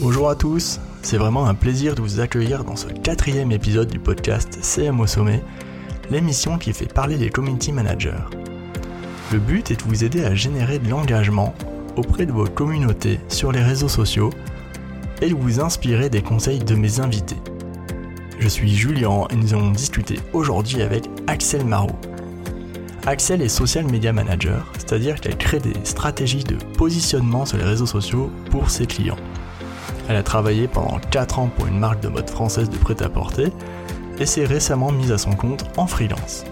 Bonjour à tous, c'est vraiment un plaisir de vous accueillir dans ce quatrième épisode du podcast CM au sommet, l'émission qui fait parler les community managers. Le but est de vous aider à générer de l'engagement auprès de vos communautés sur les réseaux sociaux et de vous inspirer des conseils de mes invités. Je suis Julien et nous allons discuter aujourd'hui avec Axel Marot. Axel est social media manager, c'est-à-dire qu'elle crée des stratégies de positionnement sur les réseaux sociaux pour ses clients. Elle a travaillé pendant 4 ans pour une marque de mode française de prêt-à-porter et s'est récemment mise à son compte en freelance.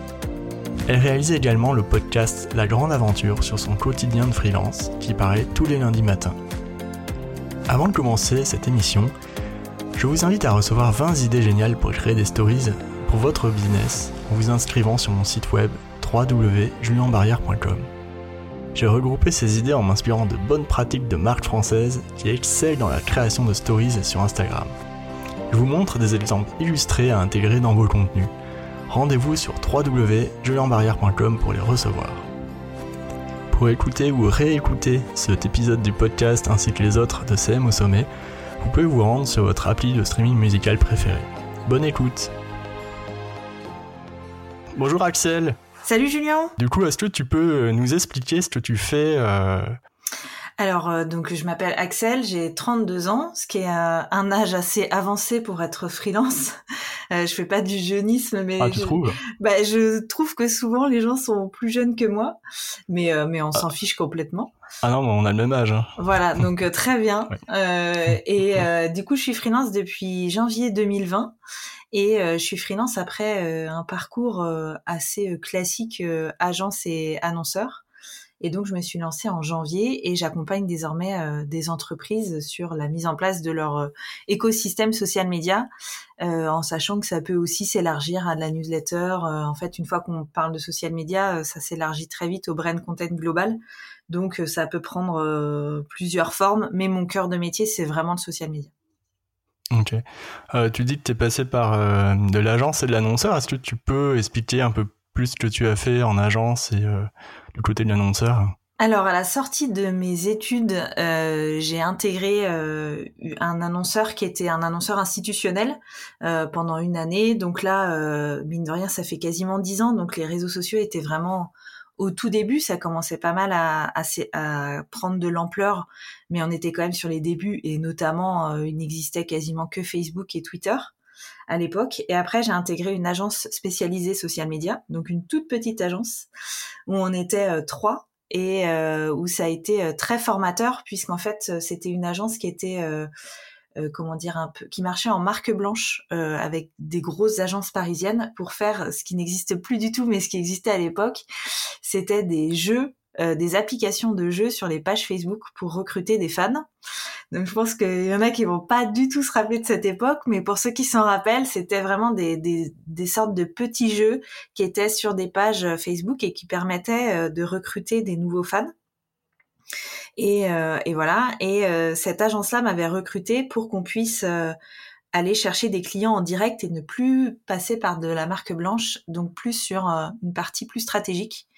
Elle réalise également le podcast La Grande Aventure sur son quotidien de freelance qui paraît tous les lundis matins. Avant de commencer cette émission, je vous invite à recevoir 20 idées géniales pour créer des stories pour votre business en vous inscrivant sur mon site web www.julienbarrière.com. J'ai regroupé ces idées en m'inspirant de bonnes pratiques de marques françaises qui excellent dans la création de stories sur Instagram. Je vous montre des exemples illustrés à intégrer dans vos contenus. Rendez-vous sur www.julienbarrière.com pour les recevoir. Pour écouter ou réécouter cet épisode du podcast ainsi que les autres de CM au sommet, vous pouvez vous rendre sur votre appli de streaming musical préféré. Bonne écoute Bonjour Axel Salut Julien Du coup, est-ce que tu peux nous expliquer ce que tu fais euh... Alors, euh, donc je m'appelle Axel, j'ai 32 ans, ce qui est euh, un âge assez avancé pour être freelance. Euh, je fais pas du jeunisme, mais ah, tu je, trouves? Bah, je trouve que souvent les gens sont plus jeunes que moi, mais euh, mais on s'en fiche complètement. Ah non, on a le même âge. Hein. Voilà, donc euh, très bien. Ouais. et du coup, je suis freelance depuis janvier 2020. Et je suis freelance après un parcours assez classique agence et annonceur. Et donc, je me suis lancée en janvier et j'accompagne désormais euh, des entreprises sur la mise en place de leur euh, écosystème social média, euh, en sachant que ça peut aussi s'élargir à de la newsletter. en fait, une fois qu'on parle de social media, ça s'élargit très vite au brand content global. Donc, ça peut prendre plusieurs formes, mais mon cœur de métier, c'est vraiment le social media. Ok. Tu dis que tu es passé par de l'agence et de l'annonceur. Est-ce que tu peux expliquer un peu plus que tu as fait en agence et euh, du côté de l'annonceur Alors, à la sortie de mes études, j'ai intégré un annonceur qui était un annonceur institutionnel pendant une année. Donc là, mine de rien, ça fait quasiment dix ans. Donc les réseaux sociaux étaient vraiment au tout début, ça commençait pas mal à, prendre de l'ampleur, mais on était quand même sur les débuts et notamment euh, il n'existait quasiment que Facebook et Twitter à l'époque. Et après, j'ai intégré une agence spécialisée social media, donc une toute petite agence où on était euh, trois et euh, où ça a été très formateur puisqu'en fait c'était une agence qui était euh, comment dire un peu qui marchait en marque blanche euh, avec des grosses agences parisiennes pour faire ce qui n'existe plus du tout mais ce qui existait à l'époque c'était des jeux euh, des applications de jeux sur les pages Facebook pour recruter des fans. Donc je pense qu'il y en a qui vont pas du tout se rappeler de cette époque, mais pour ceux qui s'en rappellent, c'était vraiment des, des, des, sortes de petits jeux qui étaient sur des pages Facebook et qui permettaient de recruter des nouveaux fans. Et, euh, et voilà. Et euh, cette agence-là m'avait recruté pour qu'on puisse euh, aller chercher des clients en direct et ne plus passer par de la marque blanche, donc plus sur une partie plus stratégique.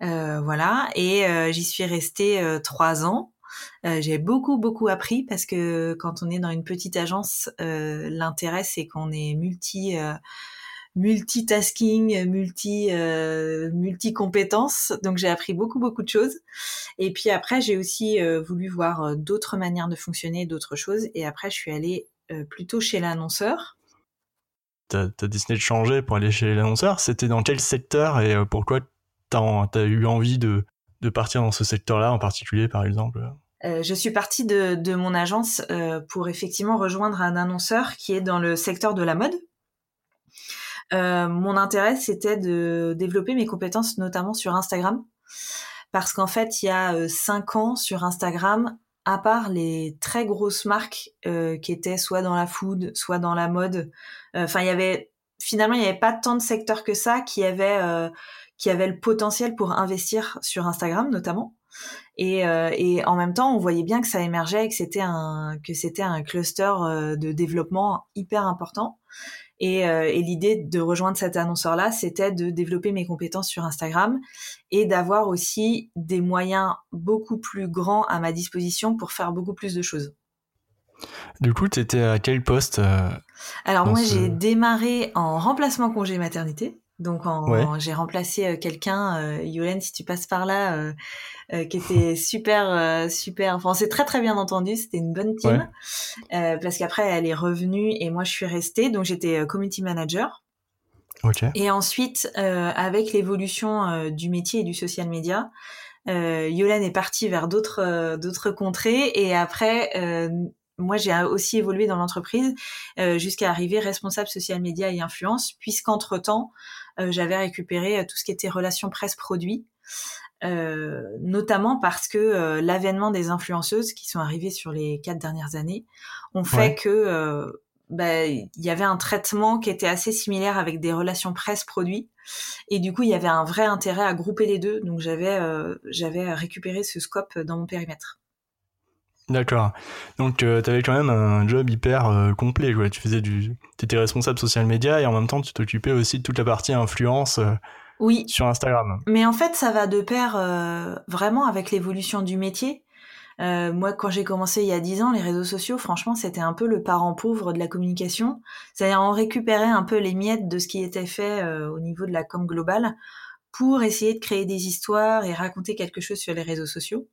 Voilà. Et j'y suis restée trois ans. j'ai beaucoup beaucoup appris parce que quand on est dans une petite agence, l'intérêt c'est qu'on est multi multitasking, multi euh, multi compétences. Donc j'ai appris beaucoup beaucoup de choses. Et puis après j'ai aussi euh, voulu voir euh, d'autres manières de fonctionner, d'autres choses. Et après je suis allée euh, plutôt chez l'annonceur. T'as as décidé de changer pour aller chez l'annonceur? C'était dans quel secteur et euh, pourquoi t'as as eu envie de partir dans ce secteur-là en particulier, par exemple? Euh, je suis partie de, mon agence euh, pour effectivement rejoindre un annonceur qui est dans le secteur de la mode. Euh, mon intérêt, c'était de développer mes compétences, notamment sur Instagram, parce qu'en fait, il y a euh, cinq ans sur Instagram, à part les très grosses marques qui étaient soit dans la food, soit dans la mode, enfin, il y avait finalement, il n'y avait pas tant de secteurs que ça qui avaient qui avaient le potentiel pour investir sur Instagram, notamment. Et, euh, et, en même temps, on voyait bien que ça émergeait, que c'était un que c'était un cluster de développement hyper important. Et, euh, et l'idée de rejoindre cet annonceur-là, c'était de développer mes compétences sur Instagram et d'avoir aussi des moyens beaucoup plus grands à ma disposition pour faire beaucoup plus de choses. Du coup, tu étais à quel poste euh, Alors moi, j'ai démarré en remplacement congé maternité. Donc j'ai remplacé euh, quelqu'un, euh, Yolène, si tu passes par là, euh, euh qui était super, super. Enfin, c'est très très bien entendu. C'était une bonne team parce qu'après elle est revenue et moi je suis restée. Donc j'étais community manager. Okay. Et ensuite, avec l'évolution du métier et du social media, Yolène est partie vers d'autres d'autres contrées et après moi, j'ai aussi évolué dans l'entreprise euh, jusqu'à arriver responsable social media et influence, puisqu'entre temps, euh, j'avais récupéré euh, tout ce qui était relations presse-produit, notamment parce que l'avènement des influenceuses qui sont arrivées sur les quatre dernières années ont fait que bah, il y avait un traitement qui était assez similaire avec des relations presse-produit, et du coup, il y avait un vrai intérêt à grouper les deux. Donc, j'avais j'avais récupéré ce scope dans mon périmètre. D'accord. Donc euh, tu avais quand même un job hyper euh, complet. Quoi. Tu faisais du, étais responsable social media et en même temps tu t'occupais aussi de toute la partie influence. Euh, oui. Sur Instagram. Mais en fait, ça va de pair vraiment avec l'évolution du métier. moi, quand j'ai commencé il y a dix ans, les réseaux sociaux, franchement, c'était un peu le parent pauvre de la communication. C'est-à-dire, on récupérait un peu les miettes de ce qui était fait au niveau de la com globale pour essayer de créer des histoires et raconter quelque chose sur les réseaux sociaux.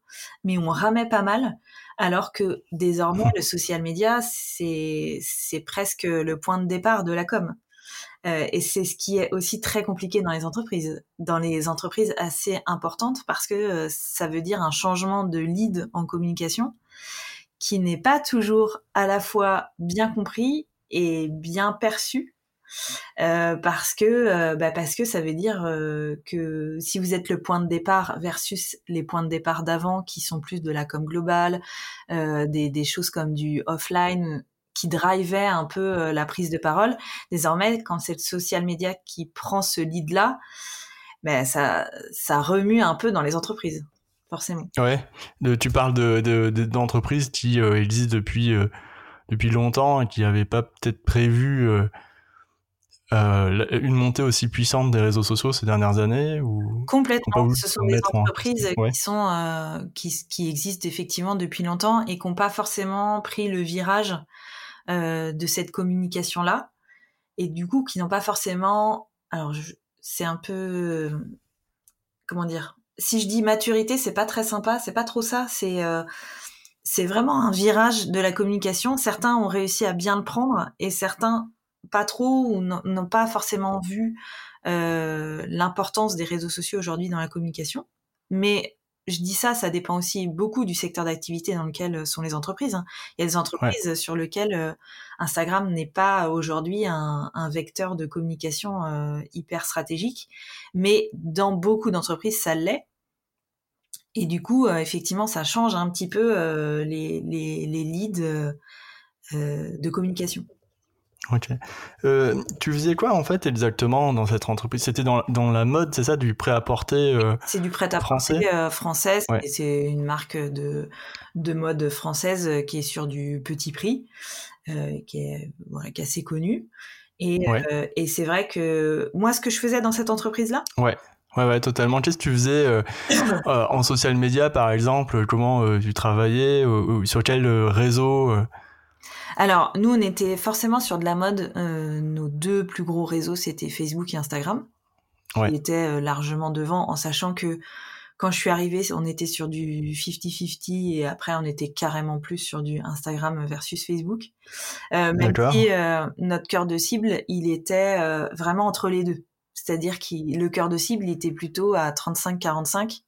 Mais on ramait pas mal alors que désormais le social media c'est presque le point de départ de la com. Euh, et c'est ce qui est aussi très compliqué dans les entreprises, dans les entreprises assez importantes, parce que euh, ça veut dire un changement de lead en communication qui n'est pas toujours à la fois bien compris et bien perçu euh, parce que euh, bah parce que ça veut dire euh, que si vous êtes le point de départ versus les points de départ d'avant qui sont plus de la com globale, des, choses comme du offline qui drivait un peu la prise de parole. Désormais, quand c'est le social media qui prend ce lead là, ben ça ça remue un peu dans les entreprises forcément. Ouais, tu parles de d'entreprises qui existent depuis depuis longtemps et qui n'avaient pas peut-être prévu euh, une montée aussi puissante des réseaux sociaux ces dernières années ou complètement. ce sont des entreprises qui sont euh, qui, qui existent effectivement depuis longtemps et qui n'ont pas forcément pris le virage euh, de cette communication là et du coup qui n'ont pas forcément alors c'est un peu comment dire si je dis maturité c'est pas très sympa c'est pas trop ça c'est euh, c'est vraiment un virage de la communication. Certains ont réussi à bien le prendre et certains pas trop ou n'ont pas forcément vu euh, l'importance des réseaux sociaux aujourd'hui dans la communication. Mais je dis ça, ça dépend aussi beaucoup du secteur d'activité dans lequel euh, sont les entreprises. Hein. Il y a des entreprises sur lesquelles euh, Instagram n'est pas aujourd'hui un, un, vecteur de communication euh, hyper stratégique, mais dans beaucoup d'entreprises, ça l'est. Et du coup, euh, effectivement, ça change un petit peu les, les, les, leads de communication. Ok. Euh, tu faisais quoi en fait exactement dans cette entreprise? C'était dans, dans, la mode, c'est ça, du prêt-à-porter euh, C'est du prêt-à-porter euh, français. C'est une marque de, de mode française qui est sur du petit prix, qui, est, voilà, qui est assez connue. Et, et c'est vrai que moi, ce que je faisais dans cette entreprise-là, ouais. Ouais, ouais, totalement. Qu'est-ce que tu faisais euh, en social media, par exemple? Comment tu travaillais? Sur quel réseau alors, nous, on était forcément sur de la mode. Euh, nos deux plus gros réseaux, c'était Facebook et Instagram. Ouais. Qui étaient euh, largement devant, en sachant que quand je suis arrivée, on était sur du 50-50 et après, on était carrément plus sur du Instagram versus Facebook. Euh, même si euh, notre cœur de cible, il était euh, vraiment entre les deux. C'est-à-dire que le cœur de cible, il était plutôt à 35-45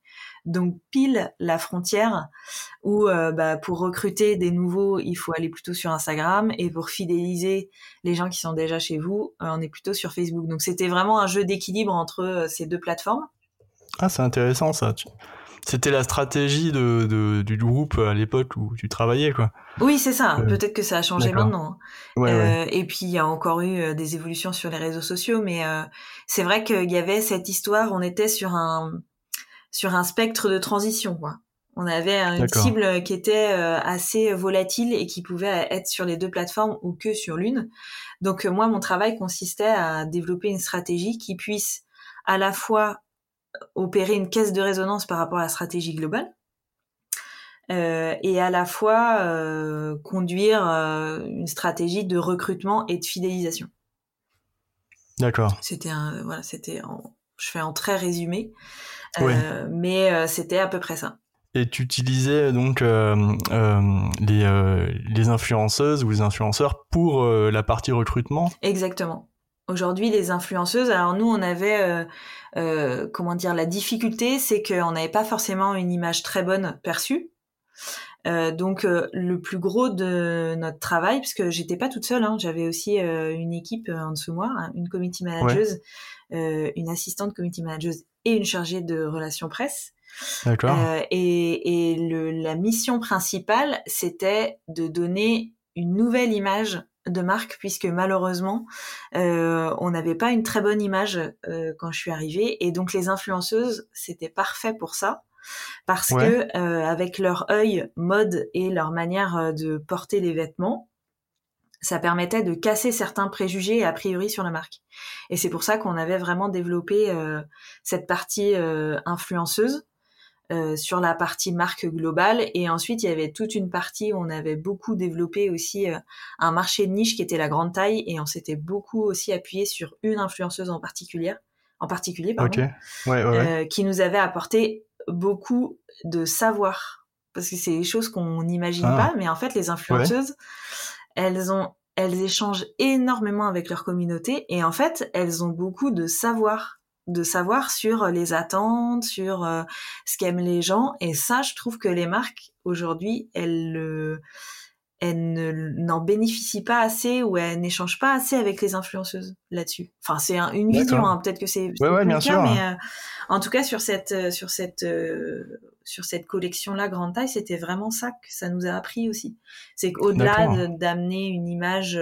donc pile la frontière où euh, bah, pour recruter des nouveaux, il faut aller plutôt sur Instagram et pour fidéliser les gens qui sont déjà chez vous, euh, on est plutôt sur Facebook. Donc c'était vraiment un jeu d'équilibre entre euh, ces deux plateformes. Ah, c'est intéressant ça. C'était la stratégie de, de, du groupe à l'époque où tu travaillais, quoi. Oui, c'est ça. Peut-être que ça a changé maintenant. Ouais, ouais. Et puis il y a encore eu des évolutions sur les réseaux sociaux, mais c'est vrai qu'il y avait cette histoire. On était sur un sur un spectre de transition, quoi. On avait une cible qui était assez volatile et qui pouvait être sur les deux plateformes ou que sur l'une. Donc moi, mon travail consistait à développer une stratégie qui puisse à la fois opérer une caisse de résonance par rapport à la stratégie globale, euh, et à la fois euh, conduire euh, une stratégie de recrutement et de fidélisation. D'accord. C'était un, voilà, c'était, je fais en très résumé, euh, mais c'était à peu près ça. Et tu utilisais donc les, les influenceuses ou les influenceurs pour la partie recrutement? Exactement. Aujourd'hui, les influenceuses, alors nous, on avait, euh, euh, comment dire, la difficulté, c'est qu'on n'avait pas forcément une image très bonne perçue. Euh, donc le plus gros de notre travail, puisque j'étais pas toute seule, hein, j'avais aussi une équipe en dessous de moi, hein, une community manager, une assistante community manager et une chargée de relations presse. D'accord. et, et le, la mission principale, c'était de donner une nouvelle image de marque puisque malheureusement euh, on n'avait pas une très bonne image euh, quand je suis arrivée et donc les influenceuses c'était parfait pour ça parce que euh, avec leur œil mode et leur manière de porter les vêtements ça permettait de casser certains préjugés a priori sur la marque. Et c'est pour ça qu'on avait vraiment développé cette partie influenceuse euh, sur la partie marque globale. Et ensuite il y avait toute une partie où on avait beaucoup développé aussi euh, un marché de niche qui était la grande taille. Et on s'était beaucoup aussi appuyé sur une influenceuse en particulier en particulier pardon, euh, qui nous avait apporté beaucoup de savoir. Parce que c'est des choses qu'on n'imagine ah. pas mais en fait les influenceuses elles ont elles échangent énormément avec leur communauté et en fait elles ont beaucoup de savoir de savoir sur les attentes, sur euh, ce qu'aiment les gens. Et ça, je trouve que les marques aujourd'hui, elles, elles n'en bénéficient pas assez ou elles n'échangent pas assez avec les influenceuses là-dessus. Enfin, c'est une vision. Hein. Peut-être que c'est ouais, ouais, bien sûr. mais euh, en tout cas sur cette euh, sur cette sur cette collection-là grande taille, c'était vraiment ça que ça nous a appris aussi. C'est qu'au-delà d'amener une image,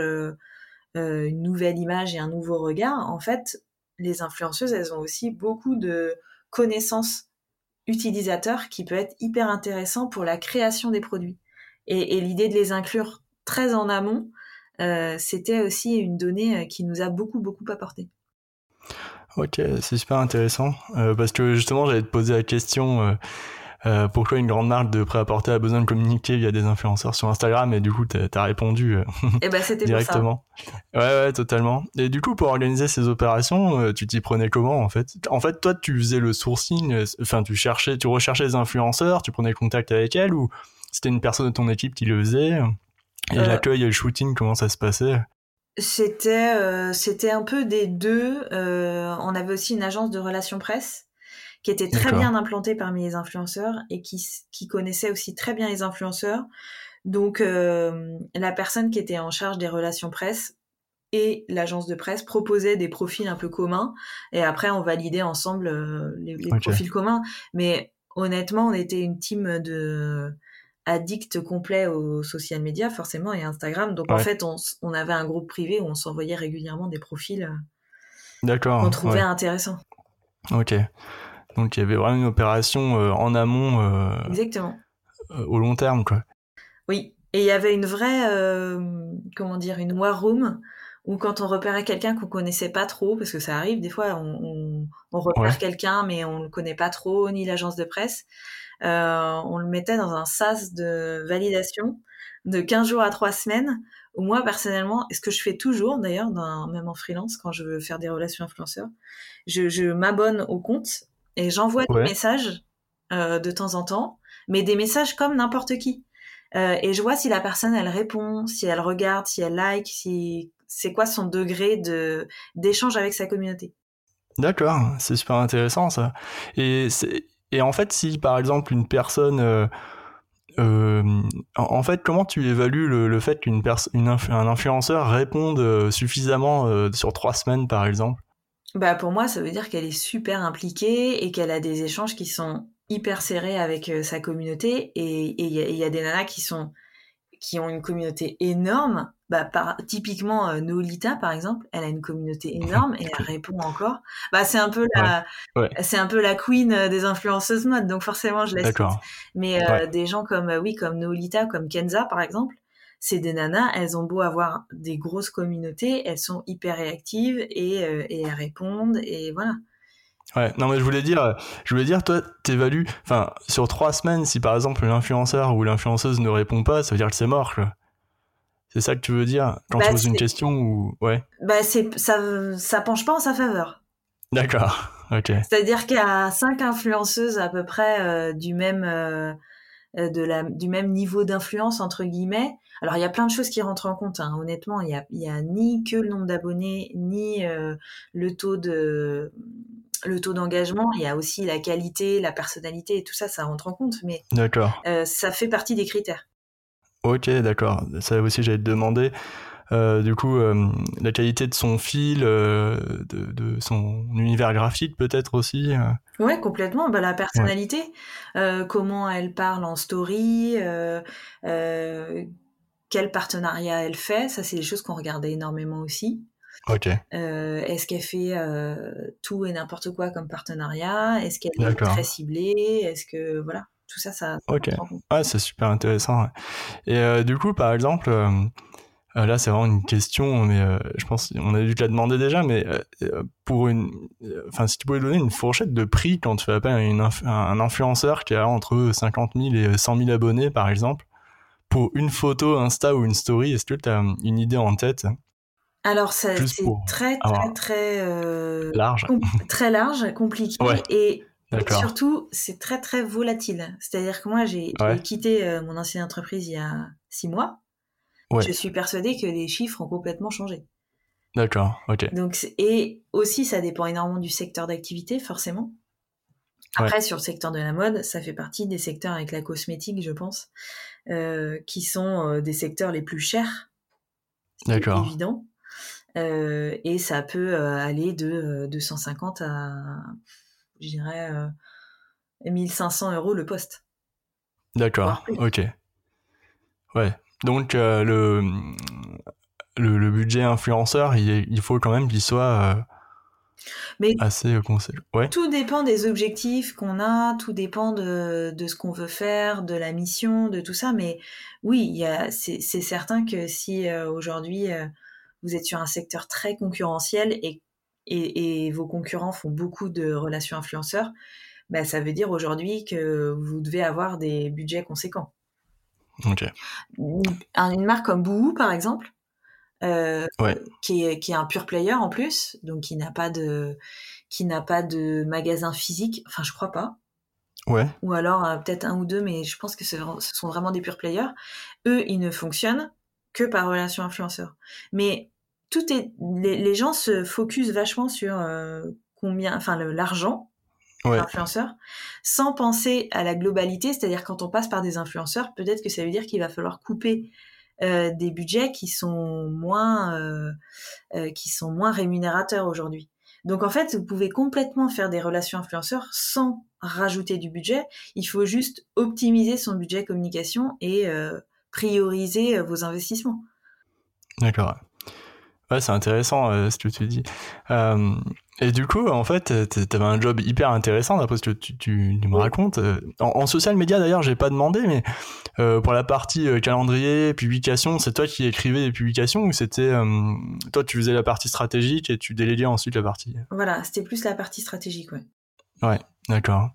une nouvelle image et un nouveau regard, en fait, les influenceuses, elles ont aussi beaucoup de connaissances utilisateurs qui peut être hyper intéressant pour la création des produits. Et, l'idée de les inclure très en amont, euh, c'était aussi une donnée euh, qui nous a beaucoup, beaucoup apporté. Ok, c'est super intéressant. Euh, parce que justement, j'allais te poser la question euh, pourquoi une grande marque de prêt-à-porter a besoin de communiquer via des influenceurs sur Instagram et du coup t'as as répondu euh, eh ben, directement. Ouais ouais totalement. Et du coup pour organiser ces opérations, tu t'y prenais comment en fait? En fait toi tu faisais le sourcing, enfin tu cherchais, tu recherchais les influenceurs, tu prenais contact avec elles ou c'était une personne de ton équipe qui le faisait Et l'accueil et le shooting comment ça se passait? C'était c'était un peu des deux. on avait aussi une agence de relations presse qui était très bien implanté parmi les influenceurs et qui, qui connaissait aussi très bien les influenceurs. Donc euh, la personne qui était en charge des relations presse et l'agence de presse proposaient des profils un peu communs et après on validait ensemble euh, les, profils communs. Mais honnêtement, on était une team de addicts complets aux social media forcément et Instagram. Donc en fait, on, on, avait un groupe privé où on s'envoyait régulièrement des profils euh, qu'on trouvait intéressants. Ok. Donc il y avait vraiment une opération euh, en amont. Euh, Exactement. Euh, au long terme, quoi. Oui. Et il y avait une vraie, comment dire, une war room où quand on repérait quelqu'un qu'on connaissait pas trop, parce que ça arrive des fois, on, repère quelqu'un mais on le connaît pas trop, ni l'agence de presse, on le mettait dans un sas de validation de 15 jours à 3 semaines, où moi personnellement, et ce que je fais toujours d'ailleurs, même en freelance, quand je veux faire des relations influenceurs, je, je m'abonne au compte et j'envoie des messages euh, de temps en temps, mais des messages comme n'importe qui. Euh, et je vois si la personne elle répond, si elle regarde, si elle like, si c'est quoi son degré de d'échange avec sa communauté. D'accord, c'est super intéressant ça. Et et en fait si par exemple une personne euh, euh en fait, comment tu évalues le, le fait qu'une personne, un influenceur réponde euh, suffisamment sur trois semaines, par exemple? Bah pour moi, ça veut dire qu'elle est super impliquée et qu'elle a des échanges qui sont hyper serrés avec sa communauté. Et il y, a des nanas qui sont qui ont une communauté énorme. Bah, par, typiquement, euh, Nolita, par exemple, elle a une communauté énorme et elle répond encore. Bah, c'est un peu la, c'est un peu la queen euh, des influenceuses mode, donc forcément, je la cite. Mais euh, des gens comme, euh, oui, comme Nolita, comme Kenza, par exemple, c'est des nanas, elles ont beau avoir des grosses communautés, elles sont hyper réactives et, et elles répondent et voilà. Ouais, non mais je voulais dire, je voulais dire, toi, t'évalues, enfin, sur trois semaines, si par exemple l'influenceur ou l'influenceuse ne répond pas, ça veut dire que c'est mort, quoi. C'est ça que tu veux dire quand tu bah, poses une question ou ouais Bah c'est ça, ça penche pas en sa faveur. D'accord, ok. C'est-à-dire qu'il y a cinq influenceuses à peu près euh, du même euh, de la du même niveau d'influence entre guillemets. Alors il y a plein de choses qui rentrent en compte. Hein. Honnêtement, il y a, y a ni que le nombre d'abonnés, ni euh, le taux de le taux d'engagement, il y a aussi la qualité, la personnalité et tout ça, ça rentre en compte. Mais d'accord. Euh, ça fait partie des critères. Ok, d'accord. Ça aussi, j'allais te demander. Euh, du coup, euh, la qualité de son fil, de, son univers graphique peut-être aussi. Ouais, complètement. Bah, la personnalité, comment elle parle en story, quel partenariat elle fait, ça c'est des choses qu'on regardait énormément aussi. Euh, est-ce qu'elle fait euh, tout et n'importe quoi comme partenariat? Est-ce qu'elle est très ciblée? Est-ce que voilà, tout ça, ça. Ok. Ouais, c'est super intéressant. Et euh, du coup, par exemple, là, c'est vraiment une question, mais je pense on a dû te la demander déjà, mais pour une, enfin, si tu pouvais donner une fourchette de prix quand tu fais appel à un influenceur qui a entre 50 000 et 100 000 abonnés, par exemple, pour une photo Insta ou une story, est-ce que tu as une idée en tête? Alors c'est très très très euh, large, très large, compliqué et surtout c'est très très volatile. C'est-à-dire que moi j'ai quitté euh, mon ancienne entreprise il y a six mois. Je suis persuadée que les chiffres ont complètement changé. D'accord, ok. Donc et aussi ça dépend énormément du secteur d'activité forcément. Après sur le secteur de la mode, ça fait partie des secteurs avec la cosmétique, je pense, euh, qui sont des secteurs les plus chers. D'accord. Évident. Euh, et ça peut euh, aller de 250 euh, à, je dirais, 1500 euros le poste. D'accord, ok. Ouais, donc le, le, budget influenceur, il, il faut quand même qu'il soit mais assez. Ouais. Tout dépend des objectifs qu'on a, tout dépend de, de ce qu'on veut faire, de la mission, de tout ça. Mais oui, c'est certain que si aujourd'hui vous êtes sur un secteur très concurrentiel et, et, vos concurrents font beaucoup de relations influenceurs, bah, ça veut dire aujourd'hui que vous devez avoir des budgets conséquents. Ok. Une marque comme Bouhou, par exemple, euh, qui, est, qui est un pure player en plus, donc qui n'a pas de qui n'a pas de magasin physique, enfin je crois pas. Ouais. Ou alors euh, peut-être un ou deux, mais je pense que ce sont vraiment des pure players. Eux, ils ne fonctionnent que par relation influenceur. Mais tout est, les, gens se focusent vachement sur euh, combien, enfin l'argent ouais. influenceur, sans penser à la globalité. C'est-à-dire quand on passe par des influenceurs, peut-être que ça veut dire qu'il va falloir couper euh, des budgets qui sont moins, euh, qui sont moins rémunérateurs aujourd'hui. Donc en fait, vous pouvez complètement faire des relations influenceurs sans rajouter du budget. Il faut juste optimiser son budget communication et prioriser vos investissements. D'accord. Ouais, c'est intéressant euh, ce que tu dis. Euh, et du coup, en fait, t'avais un job hyper intéressant d'après ce que tu, tu, me racontes. Euh, en, social media, d'ailleurs, j'ai pas demandé, mais pour la partie calendrier, publication, c'est toi qui écrivais les publications ou c'était toi tu faisais la partie stratégique et tu déléguais ensuite la partie? Voilà, c'était plus la partie stratégique, ouais. Ouais, d'accord.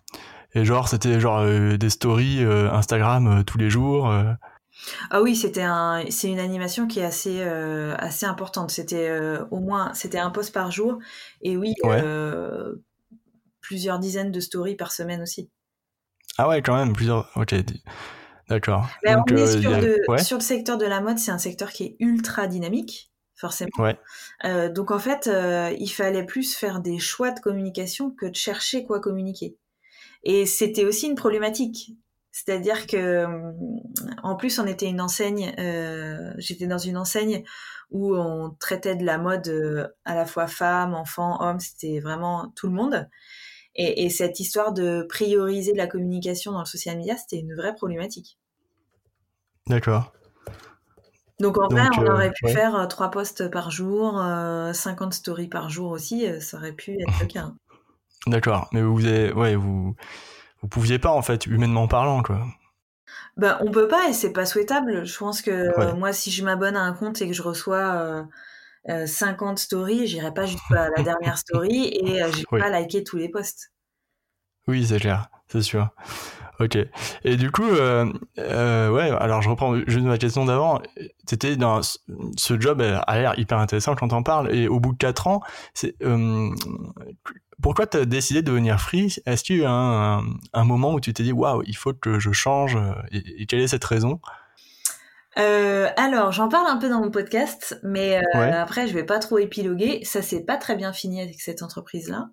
Et genre, c'était genre des stories Instagram tous les jours. Ah oui, c'était un, c'est une animation qui est assez, euh, assez importante. C'était euh, au moins, c'était un post par jour, et oui, euh, plusieurs dizaines de stories par semaine aussi. Ah ouais, quand même, plusieurs. Ok, d'accord. on est sur, sur, le secteur de la mode, c'est un secteur qui est ultra dynamique, forcément. Ouais. donc en fait, il fallait plus faire des choix de communication que de chercher quoi communiquer. Et c'était aussi une problématique c'est-à-dire que, en plus, on était une enseigne, euh, j'étais dans une enseigne où on traitait de la mode euh, à la fois femmes, enfants, hommes, c'était vraiment tout le monde. Et, cette histoire de prioriser la communication dans le social media, c'était une vraie problématique. D'accord. Donc en vrai, on aurait pu faire trois posts par jour, 50 stories par jour aussi, ça aurait pu être le cas. D'accord, mais vous avez, ouais, vous, vous pouviez pas en fait, humainement parlant, quoi. Ben, on peut pas et c'est pas souhaitable. Je pense que moi, si je m'abonne à un compte et que je reçois 50 stories, j'irai pas jusqu'à la dernière story et je vais pas liker tous les posts. Oui, c'est clair, c'est sûr. Ok. Et du coup, euh, euh, ouais, alors je reprends juste ma question d'avant. C'était dans ce job a l'air hyper intéressant quand on parle. Et au bout de 4 ans, c'est euh, pourquoi tu as décidé de devenir free? Est-ce qu'il y a eu un, un, moment où tu t'es dit waouh, il faut que je change et, quelle est cette raison? Euh, alors, j'en parle un peu dans mon podcast, mais euh, après, je vais pas trop épiloguer. Ça s'est pas très bien fini avec cette entreprise-là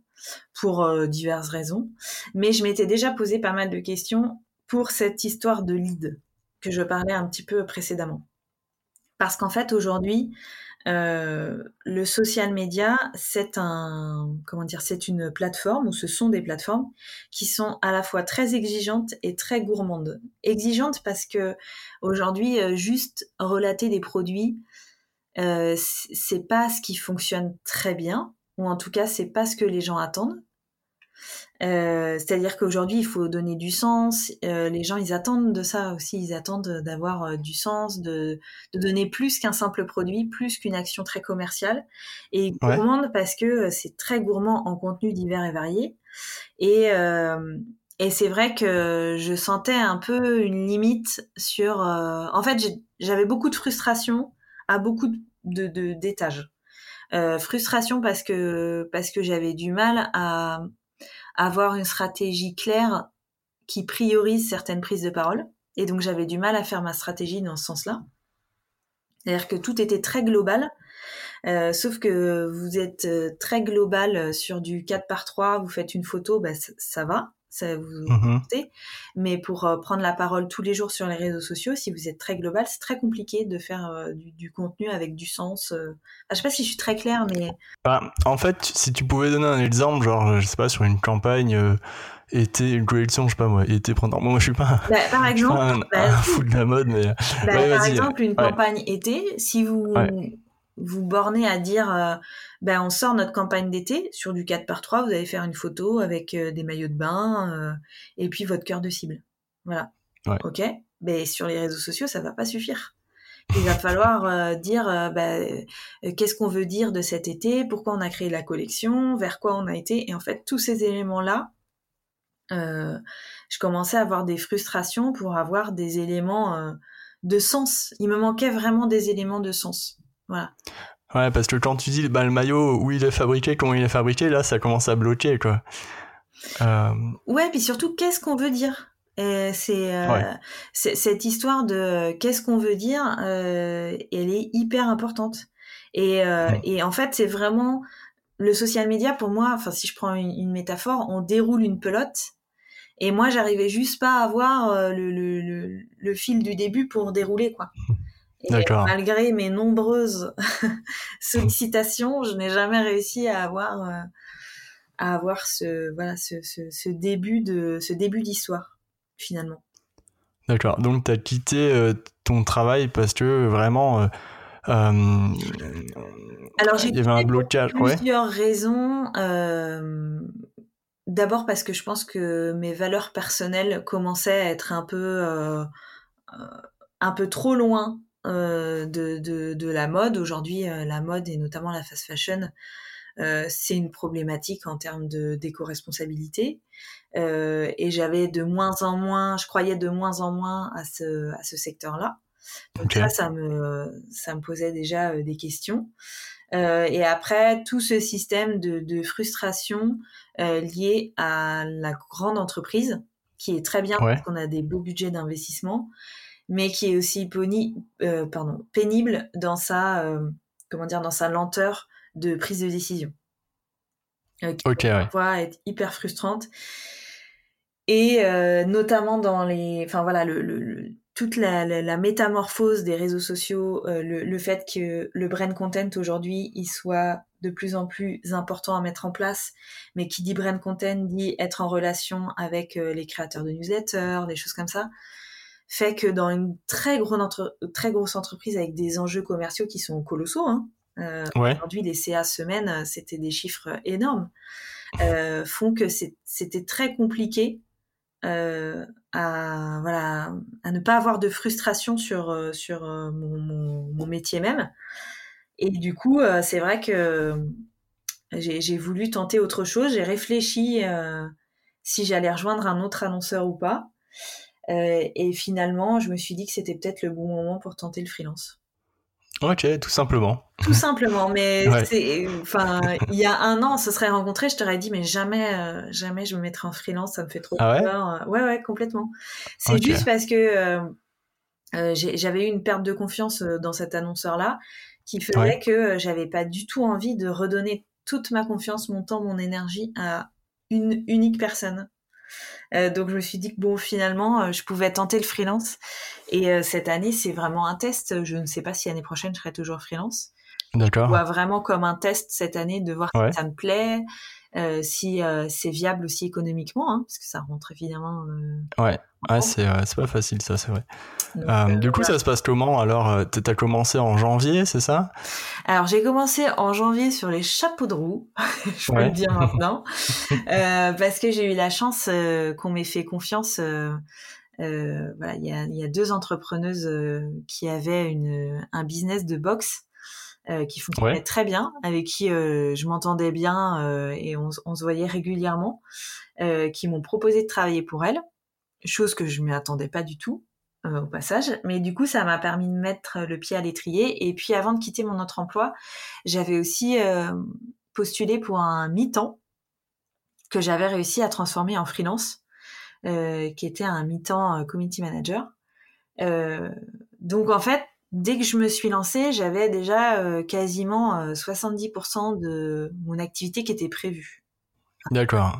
pour euh, diverses raisons. Mais je m'étais déjà posé pas mal de questions pour cette histoire de lead que je parlais un petit peu précédemment. Parce qu'en fait, aujourd'hui, euh, le social media, c'est un, comment dire, c'est une plateforme ou ce sont des plateformes qui sont à la fois très exigeantes et très gourmandes. Exigeantes parce que aujourd'hui, euh, juste relater des produits, euh, c'est pas ce qui fonctionne très bien ou en tout cas c'est pas ce que les gens attendent. Euh, c'est-à-dire qu'aujourd'hui, il faut donner du sens. Euh, les gens, ils attendent de ça aussi. Ils attendent d'avoir euh, du sens, de, donner plus qu'un simple produit, plus qu'une action très commerciale. Et ils parce que c'est très gourmand en contenu divers et variés. Et, et c'est vrai que je sentais un peu une limite sur... en fait, j'avais beaucoup de frustration à beaucoup de d'étages. Frustration parce que parce que j'avais du mal à, avoir une stratégie claire qui priorise certaines prises de parole. Et donc j'avais du mal à faire ma stratégie dans ce sens-là. C'est-à-dire que tout était très global, euh, sauf que vous êtes euh, très global sur du 4 par 3, vous faites une photo, bah, ça va ça vous mmh Mais pour euh, prendre la parole tous les jours sur les réseaux sociaux, si vous êtes très global, c'est très compliqué de faire euh, du, contenu avec du sens. Je euh. je sais pas si je suis très claire, mais. Bah, en fait, si tu pouvais donner un exemple, genre, je sais pas, sur une campagne. été une collection, je sais pas moi, été printemps. Moi, je suis pas, bah, par exemple, un, bah, fou de la mode, mais. Par exemple, une campagne été, si vous vous bornez à dire euh, ben on sort notre campagne d'été sur du 4 par 3 vous allez faire une photo avec euh, des maillots de bain euh, et puis votre cœur de cible. Voilà. OK Mais sur les réseaux sociaux, ça va pas suffire. Il va falloir dire ben, qu'est-ce qu'on veut dire de cet été, pourquoi on a créé la collection, vers quoi on a été et en fait tous ces éléments là je commençais à avoir des frustrations pour avoir des éléments de sens. Il me manquait vraiment des éléments de sens. Voilà. Ouais, parce que quand tu dis bah, le maillot, où il est fabriqué, comment il est fabriqué, là, ça commence à bloquer, quoi. Euh... Ouais, puis surtout, qu'est-ce qu'on veut dire? C'est euh, cette histoire de qu'est-ce qu'on veut dire, euh, elle est hyper importante. Et, euh, et en fait, c'est vraiment le social media pour moi. Enfin, si je prends une, une métaphore, on déroule une pelote. Et moi, j'arrivais juste pas à voir euh, le, le, le, le, fil du début pour dérouler, quoi. malgré mes nombreuses sollicitations, je n'ai jamais réussi à avoir, euh, à avoir ce, voilà, ce, ce, début de, ce début d'histoire, finalement. D'accord. Donc, tu as quitté euh, ton travail parce que vraiment. Euh, Alors, j'ai il y avait un blocage. Plusieurs raisons. D'abord parce que je pense que mes valeurs personnelles commençaient à être un peu, un peu trop loin de, de, de, la mode. Aujourd'hui, euh, la mode et notamment la fast fashion, euh, c'est une problématique en termes de d'éco-responsabilité. Euh, et j'avais de moins en moins, je croyais de moins en moins à ce, à ce secteur-là. Donc ça, ça me, ça me posait déjà des questions. Euh, et après, tout ce système de, de frustration euh, lié à la grande entreprise, qui est très bien parce qu'on a des beaux budgets d'investissement, mais qui est aussi euh, pardon, pénible dans sa, euh, comment dire, dans sa lenteur de prise de décision. Euh, qui peut parfois être hyper frustrante. Et notamment dans les. Enfin voilà, le, toute la, la, métamorphose des réseaux sociaux, le, le, fait que le brand content aujourd'hui, il soit de plus en plus important à mettre en place, mais qui dit brand content dit être en relation avec les créateurs de newsletters, des choses comme ça fait que dans une très, très grosse entreprise avec des enjeux commerciaux qui sont colossaux, hein, euh, aujourd'hui les CA semaines, c'était des chiffres énormes, euh, font que c'était très compliqué euh, à voilà à ne pas avoir de frustration sur sur mon, mon, métier même. Et du coup, c'est vrai que j'ai voulu tenter autre chose. J'ai réfléchi si j'allais rejoindre un autre annonceur ou pas. Euh, et finalement, je me suis dit que c'était peut-être le bon moment pour tenter le freelance. Ok, tout simplement. Tout simplement, mais c'est, enfin, il y a un an, on se serait rencontrés, je t'aurais dit, mais jamais, euh, jamais je me mettrai en freelance, ça me fait trop ah peur. Ouais, ouais, complètement. C'est juste parce que euh, j'avais eu une perte de confiance dans cet annonceur-là, qui faisait que j'avais pas du tout envie de redonner toute ma confiance, mon temps, mon énergie à une unique personne. Euh, donc je me suis dit que bon, finalement, euh, je pouvais tenter le freelance. Et euh, cette année, c'est vraiment un test. Je ne sais pas si l'année prochaine, je serai toujours freelance. D'accord. Je vois vraiment comme un test cette année de voir si ça me plaît, si c'est viable aussi économiquement, hein, parce que ça rentre évidemment. ouais, ouais c'est pas facile ça, c'est vrai. du coup, ça se passe comment Alors, tu as commencé en janvier, c'est ça? Alors, j'ai commencé en janvier sur les chapeaux de roue, je peux le dire maintenant, parce que j'ai eu la chance qu'on m'ait fait confiance. voilà, il y a, y a, deux entrepreneuses qui avaient une, un business de boxe euh, qui fonctionnait très bien, avec qui euh, je m'entendais bien euh, et on, on, se voyait régulièrement, qui m'ont proposé de travailler pour elles, chose que je ne m'y attendais pas du tout au passage, mais du coup ça m'a permis de mettre le pied à l'étrier. Et puis avant de quitter mon autre emploi, j'avais aussi postulé pour un mi-temps que j'avais réussi à transformer en freelance, qui était un mi-temps community manager. donc en fait, dès que je me suis lancée, j'avais déjà euh, quasiment 70% euh, de mon activité qui était prévue. D'accord.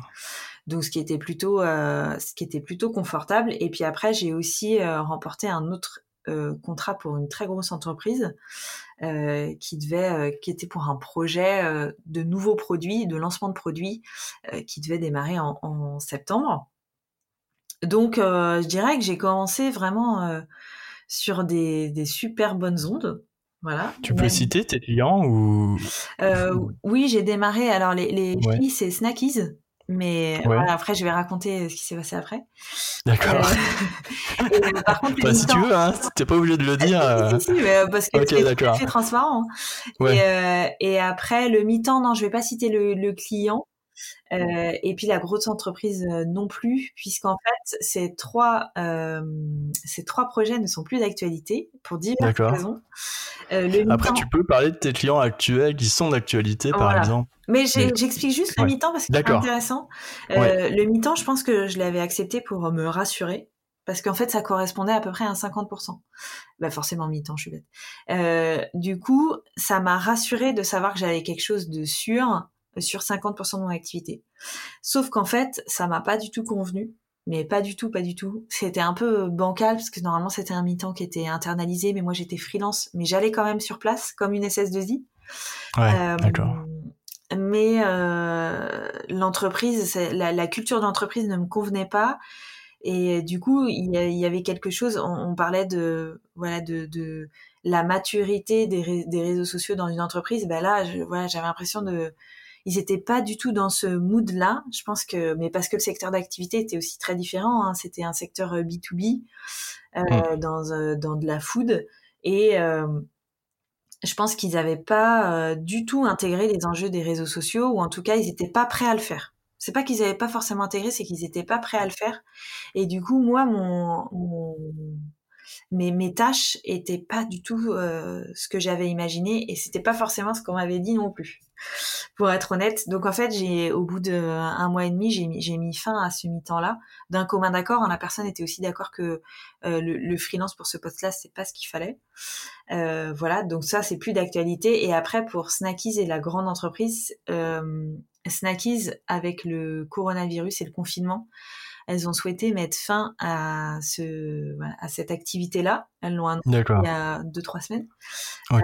Donc ce qui était plutôt euh, ce qui était plutôt confortable et puis après j'ai aussi remporté un autre contrat pour une très grosse entreprise qui devait qui était pour un projet de nouveaux produits, de lancement de produits qui devait démarrer en, en septembre. Donc je dirais que j'ai commencé vraiment sur des, des super bonnes ondes. Voilà. Tu peux citer tes clients ou? Euh, Oui, j'ai démarré. Alors les, les filles, c'est Snackies. Mais voilà, après, je vais raconter ce qui s'est passé après. D'accord. Euh, euh, par contre, bah, si tu veux, hein, t'es pas obligé de le dire. Si, parce que c'est très transparent. Et, et, après, le mi-temps, non, je vais pas citer le, le client. Euh, et puis la grosse entreprise euh, non plus, puisqu'en fait ces trois euh, ces trois projets ne sont plus d'actualité pour diverses raisons. Après, tu peux parler de tes clients actuels qui sont d'actualité, par exemple. Mais j'explique juste le mi-temps parce que c'est intéressant. Le mi-temps, je pense que je l'avais accepté pour me rassurer. Parce qu'en fait, ça correspondait à peu près à 50%. Bah forcément, mi-temps, je suis bête. du coup, ça m'a rassuré de savoir que j'avais quelque chose de sûr sur 50% de mon activité. Sauf qu'en fait, ça m'a pas du tout convenu. Mais pas du tout, pas du tout. C'était un peu bancal parce que normalement c'était un mi-temps qui était internalisé, mais moi j'étais freelance, mais j'allais quand même sur place comme une SS2I. Ouais, euh, d'accord. Mais euh, l'entreprise, la, la, culture d'entreprise ne me convenait pas. Et du coup, il y, avait quelque chose. On, parlait de voilà de, de la maturité des, des, réseaux sociaux dans une entreprise. Ben là, je, voilà, j'avais l'impression de ils étaient pas du tout dans ce mood-là. Je pense que, mais parce que le secteur d'activité était aussi très différent. Hein. C'était un secteur B2B euh, euh, mm. dans euh, dans de la food et je pense qu'ils n'avaient pas du tout intégré les enjeux des réseaux sociaux ou en tout cas ils n'étaient pas prêts à le faire. C'est pas qu'ils n'avaient pas forcément intégré, c'est qu'ils n'étaient pas prêts à le faire. Et du coup, moi, mon, mon mais mes tâches étaient pas du tout euh, ce que j'avais imaginé et c'était pas forcément ce qu'on m'avait dit non plus pour être honnête. Donc en fait j'ai au bout d'un mois et demi j'ai mis, fin à ce mi-temps là d'un commun d'accord hein, la personne était aussi d'accord que euh, le, freelance pour ce poste là c'est pas ce qu'il fallait. Euh, voilà. Donc ça c'est plus d'actualité. Et après pour Snackies et la grande entreprise euh, Snackies avec le coronavirus et le confinement elles ont souhaité mettre fin à ce à cette activité-là. Elles l'ont annoncé il y a deux trois semaines.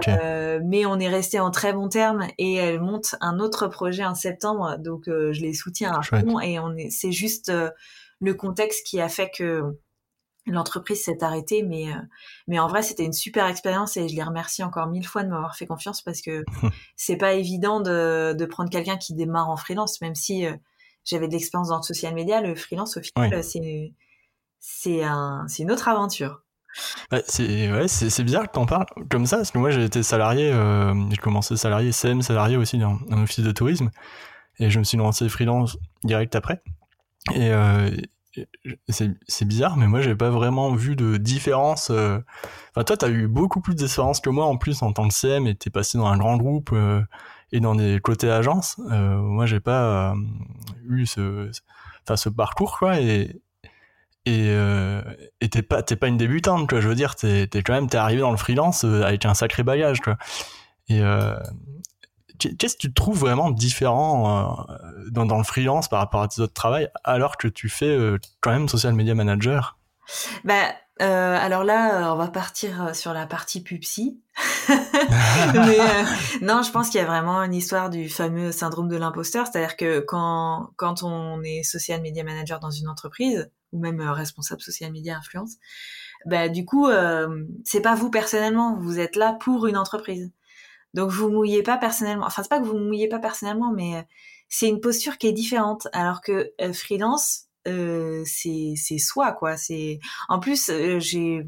Euh, mais on est resté en très bon terme et elles montent un autre projet en septembre, donc euh, je les soutiens à fond et est c'est juste euh, le contexte qui a fait que l'entreprise s'est arrêtée, mais mais en vrai c'était une super expérience et je les remercie encore mille fois de m'avoir fait confiance parce que c'est pas évident de, de prendre quelqu'un qui démarre en freelance, même si j'avais de l'expérience dans le social media, le freelance au final c'est c'est un c'est une autre aventure. c'est ouais, c'est bizarre que t'en parles comme ça parce que moi j'ai été salarié, euh, j'ai commencé salarié, CM salarié aussi dans un office de tourisme et je me suis lancé freelance direct après et euh, c'est bizarre, mais moi j'ai pas vraiment vu de différence. Euh. Enfin, toi, t'as eu beaucoup plus d'expérience que moi en plus en tant que CM et t'es passé dans un grand groupe euh, et dans des côtés agences. Euh, moi, j'ai pas eu ce, enfin, ce parcours quoi et et et t'es pas t'es pas une débutante quoi. Je veux dire, t'es es quand même t'es arrivé dans le freelance avec un sacré bagage quoi. Et qu'est-ce que tu trouves vraiment différent euh, dans, le freelance par rapport à tes autres travails alors que tu fais euh, quand même social media manager? Bah, euh, alors là, on va partir sur la partie pupsi. Mais non, je pense qu'il y a vraiment une histoire du fameux syndrome de l'imposteur, c'est-à-dire que quand quand on est social media manager dans une entreprise ou même responsable social media influence, bah du coup, c'est pas vous personnellement, vous êtes là pour une entreprise. Donc vous mouillez pas personnellement. Enfin c'est pas que vous mouillez pas personnellement, mais euh, c'est une posture qui est différente. Alors que euh, freelance, euh, c'est soi quoi. C'est en plus euh, j'ai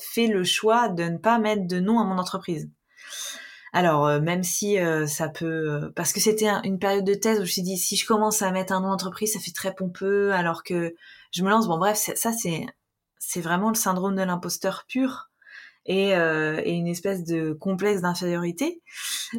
fait le choix de ne pas mettre de nom à mon entreprise. Alors même si ça peut, parce que c'était une période de thèse où je me suis dit si je commence à mettre un nom d'entreprise, ça fait très pompeux, alors que je me lance. Bon bref, ça c'est c'est vraiment le syndrome de l'imposteur pur et, euh, et, une espèce de complexe d'infériorité.